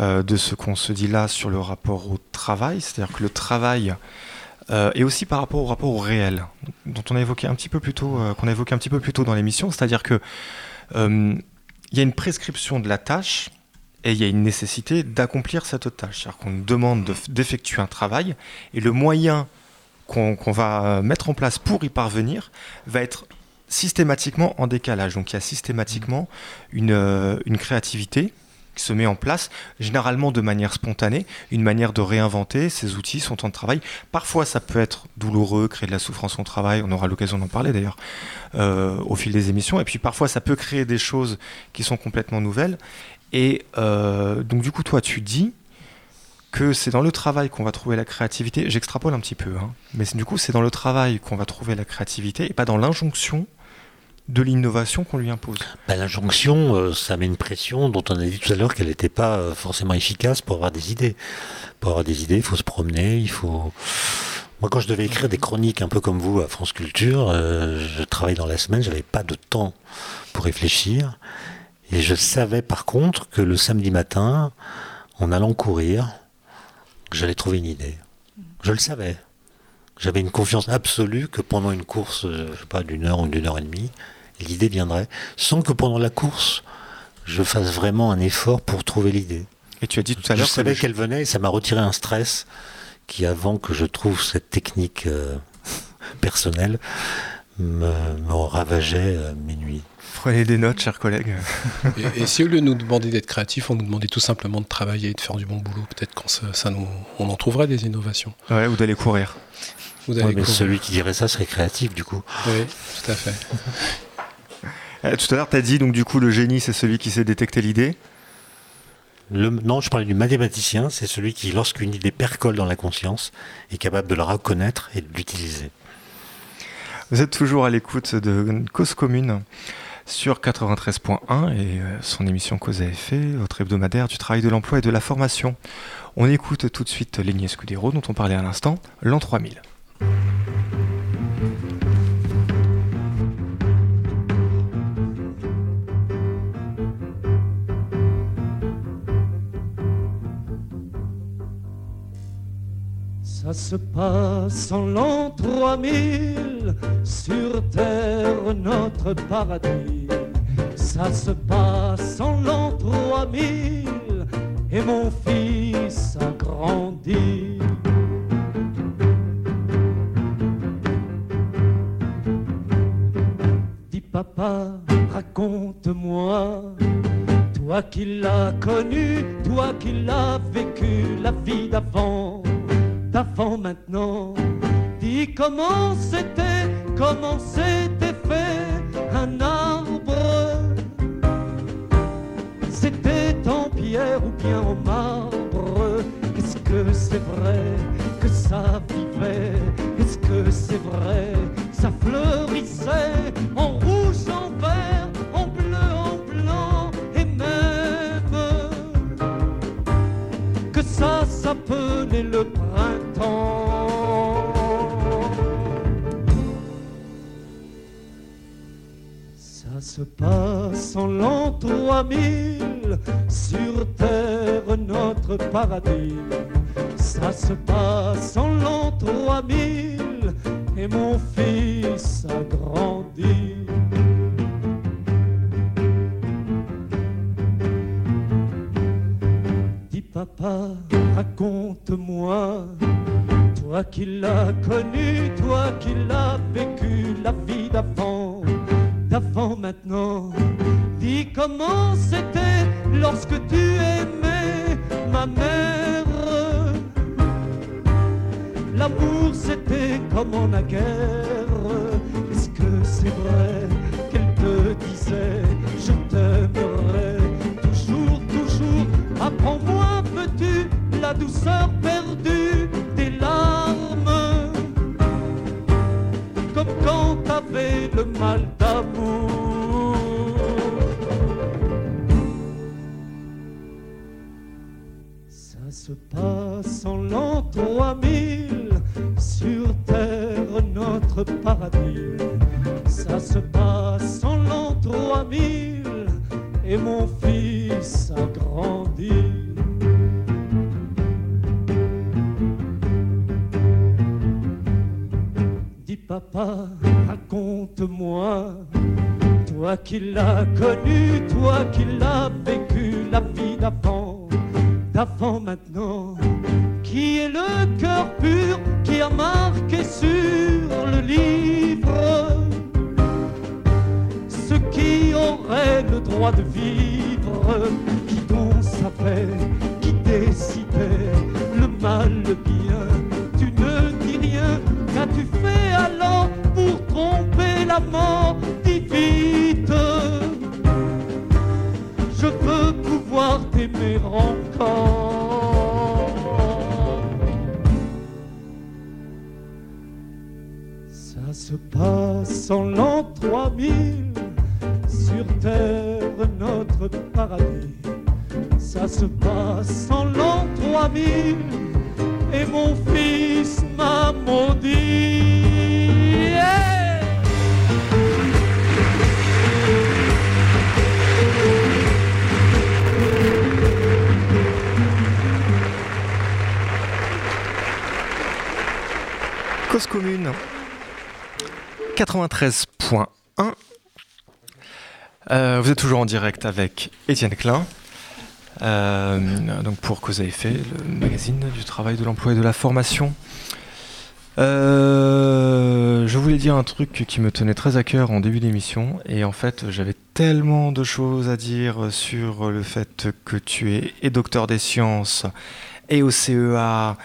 euh, de ce qu'on se dit là sur le rapport au travail, c'est-à-dire que le travail euh, et aussi par rapport au rapport au réel, dont on a évoqué un petit peu plus tôt, qu'on a évoqué un petit peu plus tôt dans l'émission, c'est-à-dire que il y a une prescription de la tâche et il y a une nécessité d'accomplir cette tâche. C'est-à-dire qu'on nous demande d'effectuer un travail et le moyen qu'on va mettre en place pour y parvenir va être systématiquement en décalage. Donc il y a systématiquement une, euh, une créativité qui se met en place, généralement de manière spontanée, une manière de réinventer ses outils, son temps de travail. Parfois, ça peut être douloureux, créer de la souffrance au travail, on aura l'occasion d'en parler d'ailleurs euh, au fil des émissions. Et puis parfois, ça peut créer des choses qui sont complètement nouvelles. Et euh, donc du coup, toi, tu dis que c'est dans le travail qu'on va trouver la créativité. J'extrapole un petit peu, hein. mais du coup, c'est dans le travail qu'on va trouver la créativité et pas dans l'injonction de l'innovation qu'on lui impose ben, L'injonction, euh, ça met une pression dont on a dit tout à l'heure qu'elle n'était pas euh, forcément efficace pour avoir des idées. Pour avoir des idées, il faut se promener, il faut... Moi, quand je devais écrire des chroniques, un peu comme vous à France Culture, je travaillais dans la semaine, j'avais pas de temps pour réfléchir. Et je savais par contre que le samedi matin, en allant courir, j'allais trouver une idée. Je le savais. J'avais une confiance absolue que pendant une course, je sais pas, d'une heure ou d'une heure et demie, l'idée viendrait, sans que pendant la course, je fasse vraiment un effort pour trouver l'idée. Et tu as dit tout à l'heure. Je savais qu'elle venait et ça m'a retiré un stress qui, avant que je trouve cette technique euh, personnelle, me, ravageait euh, mes nuits. Prenez des notes, chers collègues. et, si au lieu de nous demander d'être créatifs, on nous demandait tout simplement de travailler et de faire du bon boulot, peut-être qu'on ça, nous, on en trouverait des innovations. Ouais, ou d'aller courir. mais celui qui dirait ça serait créatif, du coup. Oui, tout à fait. Euh, tout à l'heure, tu as dit, donc du coup, le génie, c'est celui qui sait détecter l'idée. non, je parlais du mathématicien, c'est celui qui, lorsqu'une idée percole dans la conscience, est capable de la reconnaître et de l'utiliser. Vous êtes toujours à l'écoute de Cause Commune sur 93.1 et euh, son émission Cause à effet, votre hebdomadaire du travail de l'emploi et de la formation. On écoute tout de suite Lénier Scudero dont on parlait à l'instant, l'an 3000. Ça se passe en l'an 3000, sur terre notre paradis. Ça se passe en l'an 3000, et mon fils a grandi. Dis papa, raconte-moi, toi qui l'as connu, toi qui l'as vécu la vie d'avant avant maintenant. Dis comment c'était, comment c'était fait un arbre. C'était en pierre ou bien en marbre. Est-ce que c'est vrai que ça vivait? Est-ce que c'est vrai? Ça fleurissait en rouge, ça s'appelait le ça se passe en l'an 3000, sur terre notre paradis. Ça se passe en l'an 3000, et mon fils a grandi. Papa, raconte-moi toi qui l'as connu, toi qui l'as vécu la vie d'avant, d'avant maintenant. Dis comment c'était lorsque tu aimais ma mère. L'amour c'était comme en la guerre. Est-ce que c'est vrai qu'elle te disait je t'aimerai toujours, toujours. Apprends-moi, la douceur perdue des larmes, comme quand t'avais le mal d'amour. Ça se passe en l'an 3000, sur terre notre paradis. Ça se passe en l'an 3000, et mon fils a grandi. Papa, raconte-moi, toi qui l'as connu, toi qui l'as vécu la vie d'avant, d'avant maintenant, qui est le cœur pur qui a marqué sur le livre? Ce qui aurait le droit de vivre, qui donc savait, qui décidait le mal, le bien, tu ne dis rien, qu'as-tu fait pour tromper la vite Je veux pouvoir t'aimer encore Ça se passe en l'an 3000 terre notre paradis. Ça se passe en l'an 3000 et mon fils m'a maudit. Yeah Cause commune 93.1. Euh, vous êtes toujours en direct avec Étienne Klein. Euh, donc pour Cause à effet, le magazine du travail, de l'emploi et de la formation. Euh, je voulais dire un truc qui me tenait très à cœur en début d'émission et en fait j'avais tellement de choses à dire sur le fait que tu es et docteur des sciences et au CEA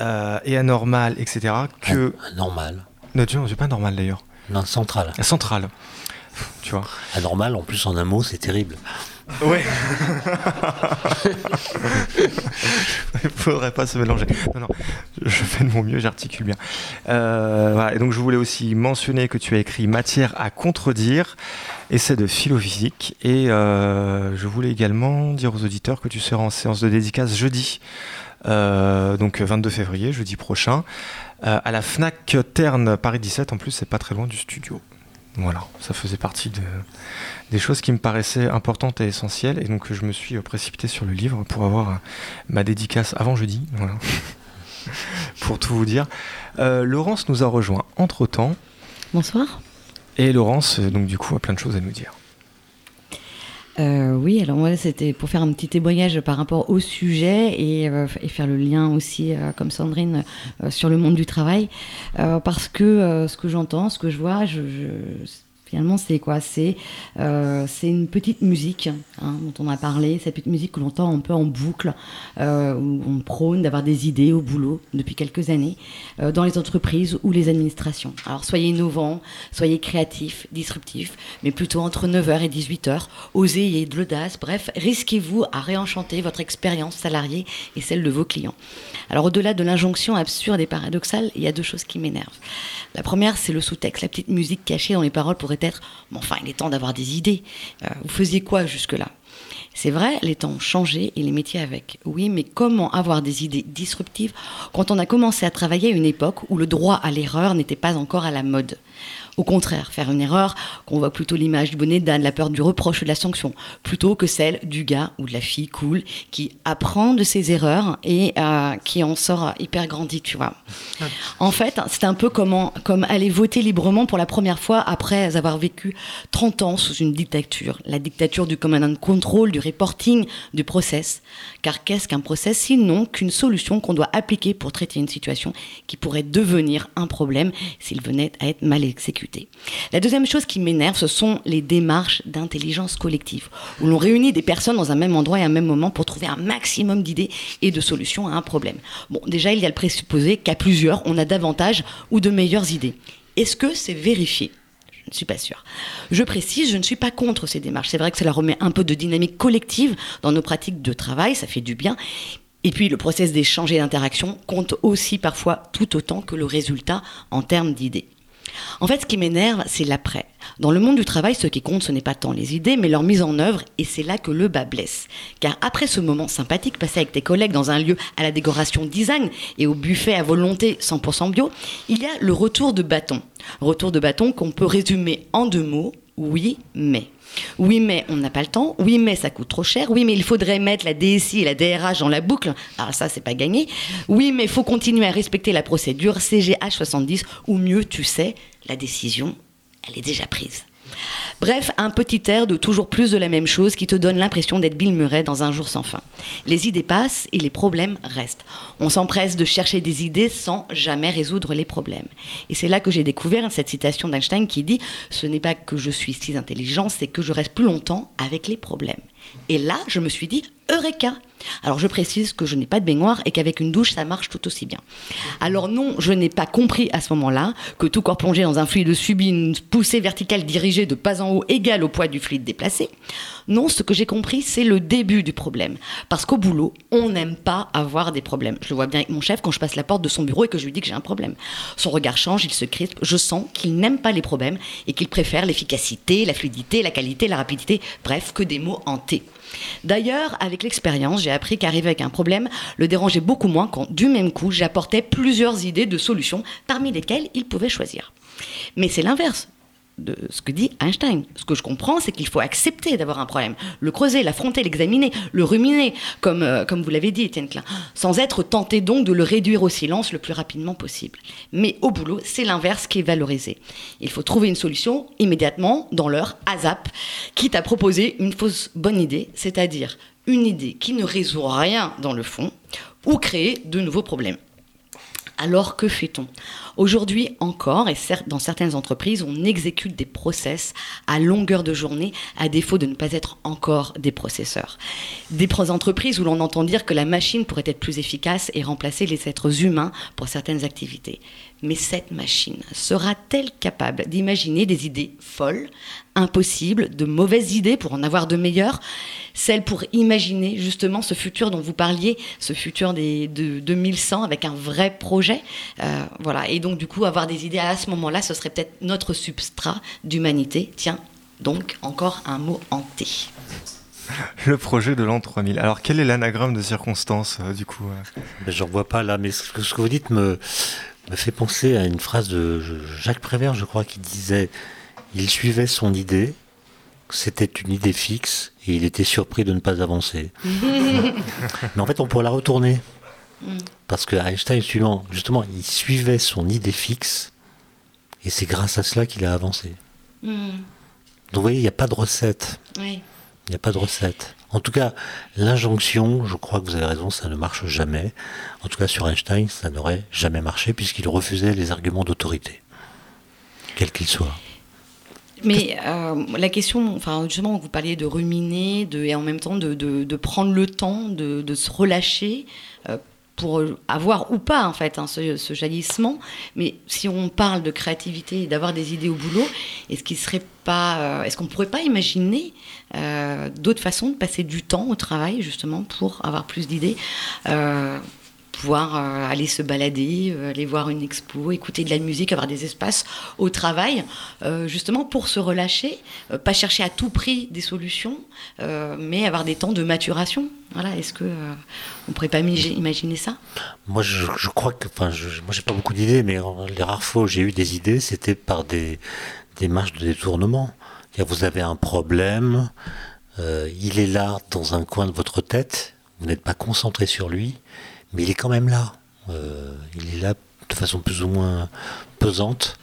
euh, et anormal, etc. que... Anormal. Non, tu c'est pas normal d'ailleurs. Non, central. Central. Tu vois. Anormal, en plus en un mot, c'est terrible. Ouais. Il faudrait pas se mélanger. Non, non, je fais de mon mieux, j'articule bien. Euh, voilà. Et donc je voulais aussi mentionner que tu as écrit Matière à contredire, essai de philo-physique. Et euh, je voulais également dire aux auditeurs que tu seras en séance de dédicace jeudi, euh, donc 22 février, jeudi prochain, à la FNAC Terne Paris 17. En plus, c'est pas très loin du studio. Voilà, ça faisait partie de, des choses qui me paraissaient importantes et essentielles. Et donc, je me suis précipité sur le livre pour avoir euh, ma dédicace avant jeudi. Voilà. pour tout vous dire. Euh, Laurence nous a rejoint entre temps. Bonsoir. Et Laurence, euh, donc, du coup, a plein de choses à nous dire. Euh, oui, alors moi, c'était pour faire un petit témoignage par rapport au sujet et, euh, faire le lien aussi, euh, comme Sandrine, sur le monde du travail. Parce que ce que j'entends, ce que je vois, je- finalement, c'est quoi? C'est euh, une petite musique hein, dont on a parlé, cette petite musique que l'on entend un peu en boucle, euh, où on prône d'avoir des idées au boulot depuis quelques années, euh, dans les entreprises ou les administrations. Alors soyez innovants, soyez créatifs, disruptifs, mais plutôt entre 9h et 18h, osez, ayez de l'audace, bref, risquez-vous à réenchanter votre expérience salariée et celle de vos clients. Alors au-delà de l'injonction absurde et paradoxale, il y a deux choses qui m'énervent. La première, c'est le sous-texte, la petite musique cachée dans les paroles pourrait être « Mais enfin, il est temps d'avoir des idées. Euh, vous faisiez quoi jusque-là » C'est vrai, les temps ont changé et les métiers avec. Oui, mais comment avoir des idées disruptives quand on a commencé à travailler à une époque où le droit à l'erreur n'était pas encore à la mode? Au contraire, faire une erreur, qu'on voit plutôt l'image du bonnet d'âne, la peur du reproche ou de la sanction, plutôt que celle du gars ou de la fille cool qui apprend de ses erreurs et euh, qui en sort hyper grandi, tu vois. En fait, c'est un peu comment, comme aller voter librement pour la première fois après avoir vécu 30 ans sous une dictature. La dictature du command and control, du reporting, du process. Car qu'est-ce qu'un process sinon qu'une solution qu'on doit appliquer pour traiter une situation qui pourrait devenir un problème s'il venait à être mal exécuté? La deuxième chose qui m'énerve, ce sont les démarches d'intelligence collective, où l'on réunit des personnes dans un même endroit et un même moment pour trouver un maximum d'idées et de solutions à un problème. Bon, déjà, il y a le présupposé qu'à plusieurs, on a davantage ou de meilleures idées. Est-ce que c'est vérifié? Je ne suis pas sûre. Je précise, je ne suis pas contre ces démarches. C'est vrai que cela remet un peu de dynamique collective dans nos pratiques de travail, ça fait du bien. Et puis le process d'échange et d'interaction compte aussi parfois tout autant que le résultat en termes d'idées. En fait, ce qui m'énerve, c'est l'après. Dans le monde du travail, ce qui compte, ce n'est pas tant les idées, mais leur mise en œuvre, et c'est là que le bas blesse. Car après ce moment sympathique passé avec tes collègues dans un lieu à la décoration design et au buffet à volonté 100% bio, il y a le retour de bâton. Retour de bâton qu'on peut résumer en deux mots, oui, mais. Oui, mais on n'a pas le temps. Oui, mais ça coûte trop cher. Oui, mais il faudrait mettre la DSI et la DRH dans la boucle. Alors ça, c'est pas gagné. Oui, mais il faut continuer à respecter la procédure CGH 70 ou mieux, tu sais, la décision, elle est déjà prise. Bref, un petit air de toujours plus de la même chose qui te donne l'impression d'être Bill Murray dans un jour sans fin. Les idées passent et les problèmes restent. On s'empresse de chercher des idées sans jamais résoudre les problèmes. Et c'est là que j'ai découvert cette citation d'Einstein qui dit Ce n'est pas que je suis si intelligent, c'est que je reste plus longtemps avec les problèmes. Et là, je me suis dit, Eureka Alors je précise que je n'ai pas de baignoire et qu'avec une douche, ça marche tout aussi bien. Alors non, je n'ai pas compris à ce moment-là que tout corps plongé dans un fluide subit une poussée verticale dirigée de pas en haut égale au poids du fluide déplacé. Non, ce que j'ai compris, c'est le début du problème. Parce qu'au boulot, on n'aime pas avoir des problèmes. Je le vois bien avec mon chef quand je passe la porte de son bureau et que je lui dis que j'ai un problème. Son regard change, il se crispe. Je sens qu'il n'aime pas les problèmes et qu'il préfère l'efficacité, la fluidité, la qualité, la rapidité, bref, que des mots T. D'ailleurs, avec l'expérience, j'ai appris qu'arriver avec un problème le dérangeait beaucoup moins quand, du même coup, j'apportais plusieurs idées de solutions parmi lesquelles il pouvait choisir. Mais c'est l'inverse de ce que dit Einstein. Ce que je comprends, c'est qu'il faut accepter d'avoir un problème, le creuser, l'affronter, l'examiner, le ruminer, comme, euh, comme vous l'avez dit, Étienne Klein, sans être tenté donc de le réduire au silence le plus rapidement possible. Mais au boulot, c'est l'inverse qui est valorisé. Il faut trouver une solution immédiatement, dans l'heure, ASAP, quitte à proposer une fausse bonne idée, c'est-à-dire une idée qui ne résout rien dans le fond, ou créer de nouveaux problèmes. Alors que fait-on? Aujourd'hui encore, et dans certaines entreprises, on exécute des process à longueur de journée, à défaut de ne pas être encore des processeurs. Des entreprises où l'on entend dire que la machine pourrait être plus efficace et remplacer les êtres humains pour certaines activités. Mais cette machine sera-t-elle capable d'imaginer des idées folles, impossibles, de mauvaises idées pour en avoir de meilleures? Celles pour imaginer justement ce futur dont vous parliez, ce futur des, de 2100 avec un vrai projet. Euh, voilà. Et donc, du coup, avoir des idées à ce moment-là, ce serait peut-être notre substrat d'humanité. Tiens, donc, encore un mot hanté. Le projet de l'an 3000. Alors, quel est l'anagramme de circonstance, euh, du coup euh? Ben, J'en vois pas là, mais ce que vous dites me, me fait penser à une phrase de Jacques Prévert, je crois, qui disait Il suivait son idée, c'était une idée fixe, et il était surpris de ne pas avancer. Mais en fait, on pourrait la retourner. Parce que Einstein, justement, il suivait son idée fixe, et c'est grâce à cela qu'il a avancé. Donc vous voyez, il n'y a pas de recette. Il n'y a pas de recette. En tout cas, l'injonction, je crois que vous avez raison, ça ne marche jamais. En tout cas, sur Einstein, ça n'aurait jamais marché puisqu'il refusait les arguments d'autorité, quels qu'ils soient. Mais euh, la question, enfin justement, vous parliez de ruminer, de, et en même temps de, prendre le temps, de, se relâcher. Euh, pour avoir ou pas en fait hein, ce, ce, jaillissement. Mais si on parle de créativité et d'avoir des idées au boulot, est-ce qu'il serait pas, euh, est-ce qu'on pourrait pas imaginer euh, d'autres façons de passer du temps au travail justement pour avoir plus d'idées euh, pouvoir aller se balader, aller voir une expo, écouter de la musique, avoir des espaces au travail, justement pour se relâcher, pas chercher à tout prix des solutions, mais avoir des temps de maturation. Voilà, est-ce que on pourrait pas imaginer ça? Moi, je, crois que, enfin, moi, j'ai pas beaucoup d'idées, mais les rares fois où j'ai eu des idées, c'était par des démarches de détournement. Vous avez un problème, il est là dans un coin de votre tête, vous n'êtes pas concentré sur lui mais il est quand même là. Euh, il est là de façon plus ou moins pesante.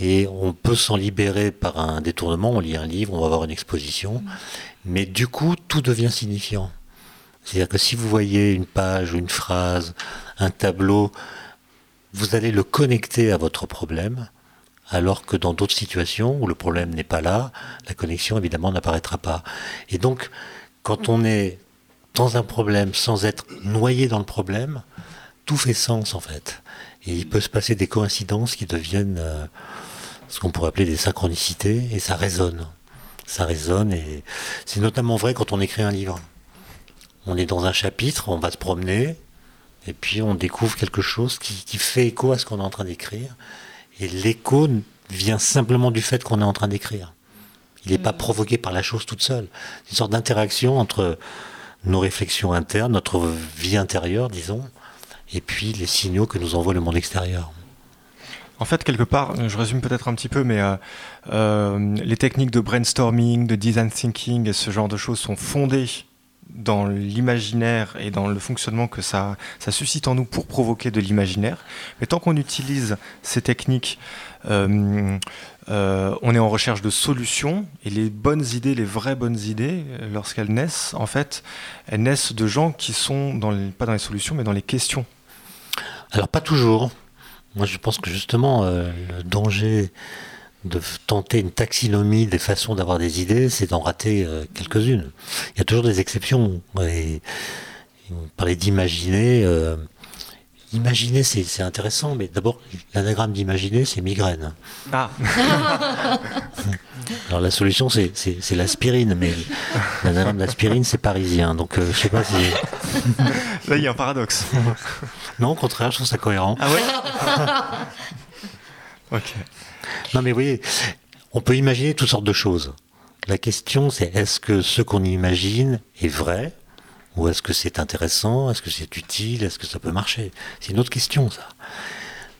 Et on peut s'en libérer par un détournement, on lit un livre, on va voir une exposition, mais du coup, tout devient signifiant. C'est-à-dire que si vous voyez une page, une phrase, un tableau, vous allez le connecter à votre problème, alors que dans d'autres situations où le problème n'est pas là, la connexion évidemment n'apparaîtra pas. Et donc, quand on est dans un problème sans être noyé dans le problème, tout fait sens en fait. Et il peut se passer des coïncidences qui deviennent euh, ce qu'on pourrait appeler des synchronicités, et ça résonne. Ça résonne, et c'est notamment vrai quand on écrit un livre. On est dans un chapitre, on va se promener, et puis on découvre quelque chose qui, fait écho à ce qu'on est en train d'écrire. Et l'écho vient simplement du fait qu'on est en train d'écrire. Il n'est pas mm. provoqué par la chose toute seule. C'est une sorte d'interaction entre nos réflexions internes, notre vie intérieure, disons, et puis les signaux que nous envoie le monde extérieur. En fait, quelque part, je résume peut-être un petit peu, mais euh, euh, les techniques de brainstorming, de design thinking et ce genre de choses sont fondées dans l'imaginaire et dans le fonctionnement que ça, ça suscite en nous pour provoquer de l'imaginaire. Mais tant qu'on utilise ces techniques euh, euh, on est en recherche de solutions et les bonnes idées, les vraies bonnes idées, euh, lorsqu'elles naissent, en fait, elles naissent de gens qui sont dans pas dans les solutions, mais dans les questions. Alors pas toujours. Moi, je pense que justement, le danger de tenter une taxinomie des façons d'avoir des idées, c'est d'en rater euh, quelques-unes. Il y a toujours des exceptions. Et, on parlait d'imaginer. Euh, imaginer, c'est intéressant, mais d'abord, l'anagramme d'imaginer, c'est migraine. Ah Alors la solution, c'est l'aspirine, mais l'anagramme d'aspirine, c'est parisien. Donc euh, je sais pas si. Là, il y a un paradoxe. non, au contraire, je trouve ça cohérent. Ah ouais Ok. Non, mais vous voyez, on peut imaginer toutes sortes de choses. La question, c'est est-ce que ce qu'on imagine est vrai Ou est-ce que c'est intéressant Est-ce que c'est utile Est-ce que ça peut marcher? C'est une autre question, ça.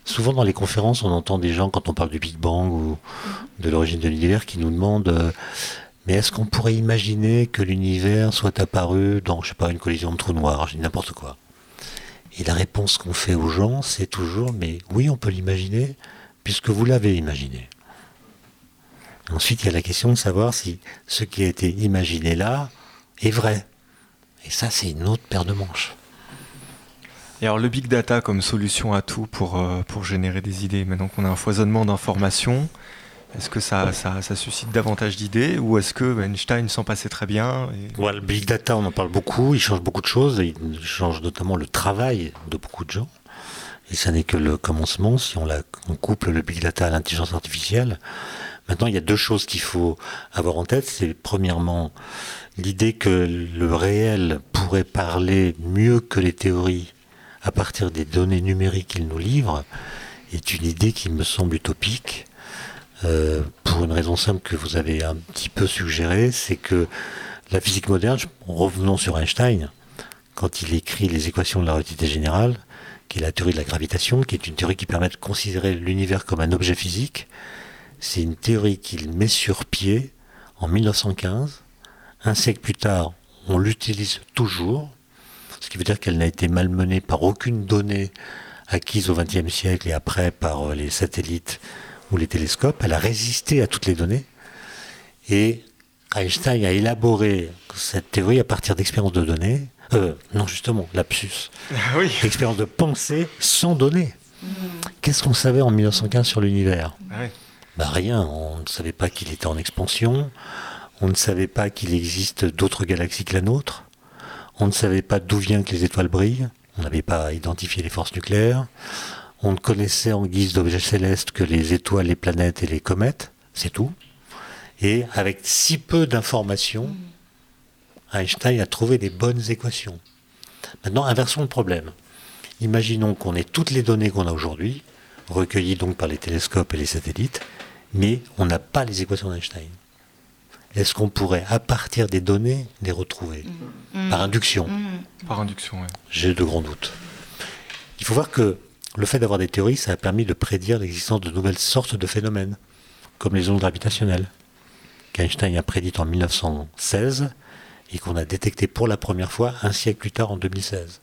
Souvent dans les conférences, on entend des gens, quand on parle du Big Bang ou de l'origine de l'univers, qui nous demandent euh, Mais est-ce qu'on pourrait imaginer que l'univers soit apparu dans, je sais pas, une collision de trous noirs Je dis n'importe quoi? Et la réponse qu'on fait aux gens, c'est toujours Mais oui, on peut l'imaginer, puisque vous l'avez imaginé. Ensuite, il y a la question de savoir si ce qui a été imaginé là est vrai. Et ça, c'est une autre paire de manches. Et alors le big data comme solution à tout pour, euh, pour générer des idées, maintenant qu'on a un foisonnement d'informations, est-ce que ça, ça, suscite davantage d'idées ou est-ce que Einstein s'en passait très bien Le big data, on en parle beaucoup, il change beaucoup de choses, il change notamment le travail de beaucoup de gens. Et ça n'est que le commencement si on, la, on couple le big data à l'intelligence artificielle. Maintenant, il y a deux choses qu'il faut avoir en tête. C'est premièrement l'idée que le réel pourrait parler mieux que les théories à partir des données numériques qu'il nous livre est une idée qui me semble utopique. Euh, pour une raison simple que vous avez un petit peu suggérée, c'est que la physique moderne, revenons sur Einstein, quand il écrit les équations de la relativité générale, qui est la théorie de la gravitation, qui est une théorie qui permet de considérer l'univers comme un objet physique. C'est une théorie qu'il met sur pied en 1915. Un siècle plus tard, on l'utilise toujours, ce qui veut dire qu'elle n'a été malmenée par aucune donnée acquise au XXe siècle et après par euh, les satellites ou les télescopes. Elle a résisté à toutes les données. Et Einstein a élaboré cette théorie à partir d'expériences de données euh, non, justement, lapsus. Ah oui. Expérience de pensée sans données. Qu'est-ce qu'on savait en 1915 sur l'univers ah bah Rien. On ne savait pas qu'il était en expansion. On ne savait pas qu'il existe d'autres galaxies que la nôtre. On ne savait pas d'où vient que les étoiles brillent. On n'avait pas identifié les forces nucléaires. On ne connaissait en guise d'objets célestes que les étoiles, les planètes et les comètes. C'est tout. Et avec si peu d'informations, Einstein a trouvé des bonnes équations. Maintenant, inversons le problème. Imaginons qu'on ait toutes les données qu'on a aujourd'hui, recueillies donc par les télescopes et les satellites, mais on n'a pas les équations d'Einstein. Est-ce qu'on pourrait, à partir des données, les retrouver mm. Par induction mm. Par induction, oui. J'ai de grands doutes. Il faut voir que le fait d'avoir des théories, ça a permis de prédire l'existence de nouvelles sortes de phénomènes, comme les ondes gravitationnelles, qu'Einstein a prédites en 1916 et qu'on a détecté pour la première fois un siècle plus tard en 2016.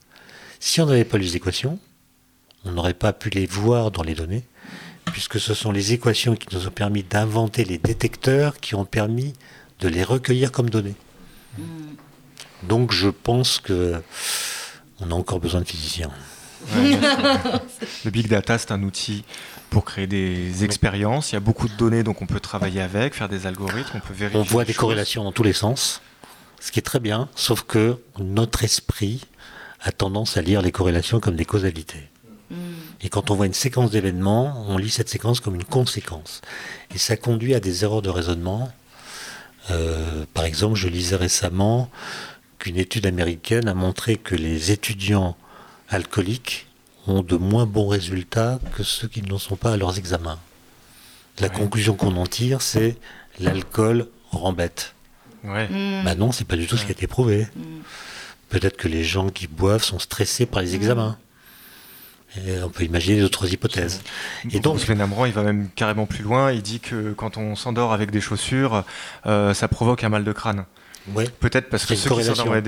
Si on n'avait pas les équations, on n'aurait pas pu les voir dans les données, puisque ce sont les équations qui nous ont permis d'inventer les détecteurs qui ont permis de les recueillir comme données. Hmm. Donc je pense que on a encore besoin de physiciens. le big data, c'est un outil pour créer des expériences. Il y a beaucoup de données, donc on peut travailler avec, faire des algorithmes, on peut vérifier. On voit des corrélations dans tous les sens ce qui est très bien, sauf que notre esprit a tendance à lire les corrélations comme des causalités. Hmm. Et quand on voit une séquence d'événements, on lit cette séquence comme une conséquence. Et ça conduit à des erreurs de raisonnement. Euh, par exemple, je lisais récemment qu'une étude américaine a montré que les étudiants alcooliques ont de moins bons résultats que ceux qui ne sont pas à leurs examens. La conclusion qu'on en tire, c'est l'alcool rend bête. Ouais. Mm. Bah non, c'est pas du tout ce qui a été prouvé. Mm. Peut-être que les gens qui boivent sont stressés par les examens. Et on peut imaginer d'autres hypothèses. Et donc, Sven Amran, il va même carrément plus loin. Il dit que quand on s'endort avec des chaussures, euh, ça provoque un mal de crâne. Ouais. Peut-être parce que ceux qui s'endorment avec,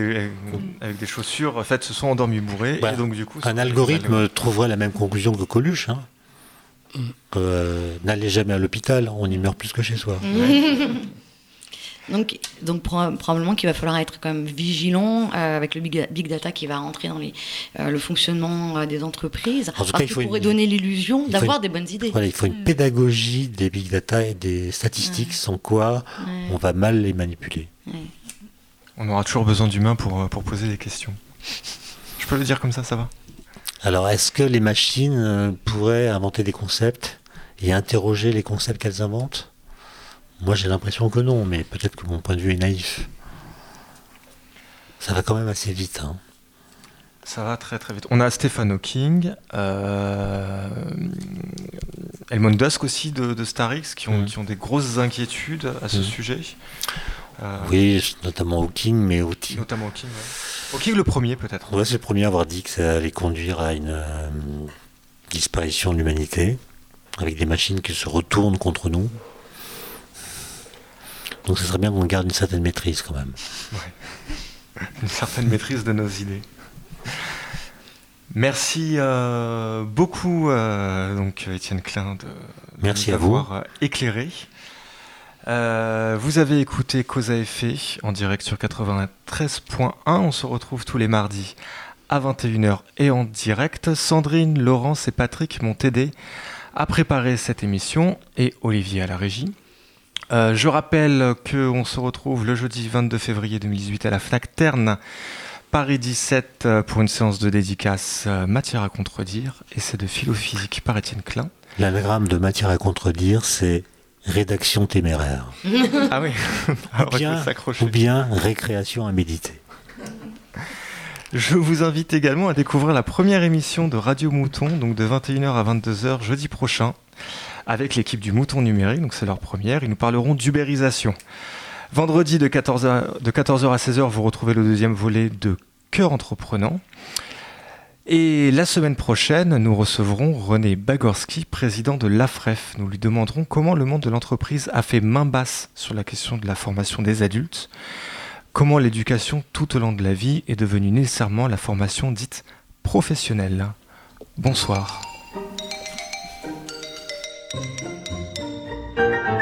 des chaussures, en fait, se sont endormis bourrés. et donc, du coup, un algorithme trouverait la même conclusion que Coluche. Hein. Mm. Euh, n'allez jamais à l'hôpital, on y meurt plus que chez soi. Donc, donc probablement qu'il va falloir être quand même vigilant euh, avec le big, big, data qui va rentrer dans les, euh, le fonctionnement euh, des entreprises. En tout cas, il pourrait donner l'illusion d'avoir des bonnes idées. Voilà, il faut une mm. pédagogie des big data et des statistiques sans quoi on va mal les manipuler. On aura toujours besoin d'humains pour, pour poser des questions. Je peux le dire comme ça, ça va? Alors, est-ce que les machines pourraient inventer des concepts et interroger les concepts qu'elles inventent? Moi j'ai l'impression que non, mais peut-être que mon point de vue est naïf. Ça va quand même assez vite. Hein. Ça va très très vite. On a Stephen Hawking, euh, Elmon Dusk aussi de, Starix qui ont, mm. qui ont, des grosses inquiétudes à ce mm. sujet. Euh, oui, notamment Hawking, mais Hawking. Notamment Hawking, ouais. Hawking le premier peut-être. Ouais, c'est le premier à avoir dit que ça allait conduire à une euh, disparition de l'humanité, avec des machines qui se retournent contre nous. Donc ce serait bien qu'on garde une certaine maîtrise quand même. Une certaine maîtrise de nos idées. Merci euh, beaucoup, euh, donc Étienne Klein, de, Merci avoir euh, éclairé. vous avez écouté Cause à effet en direct sur 93.1. On se retrouve tous les mardis à 21h et en direct. Sandrine, Laurence et Patrick m'ont aidé à préparer cette émission et Olivier à la régie. Euh, je rappelle qu'on se retrouve le jeudi 22 février 2018 à la FNAC Terne, Paris 17, euh, pour une séance de dédicace euh, Matière à contredire, et c'est de philo-physique par Étienne Klein. L'anagramme de Matière à contredire, c'est rédaction téméraire. ah oui, ou, bien, ou bien récréation à méditer. Je vous invite également à découvrir la première émission de Radio Mouton, donc de 21h à 22h jeudi prochain avec l'équipe du Mouton Numérique, donc c'est leur première. Ils nous parleront d'ubérisation. Vendredi de 14h, de 14h à 16h, vous retrouvez le deuxième volet de Cœur entreprenant. Et la semaine prochaine, nous recevrons René Bagorski, président de l'AFREF. Nous lui demanderons comment le monde de l'entreprise a fait main basse sur la question de la formation des adultes, comment l'éducation tout au long de la vie est devenue nécessairement la formation dite professionnelle. Bonsoir. Música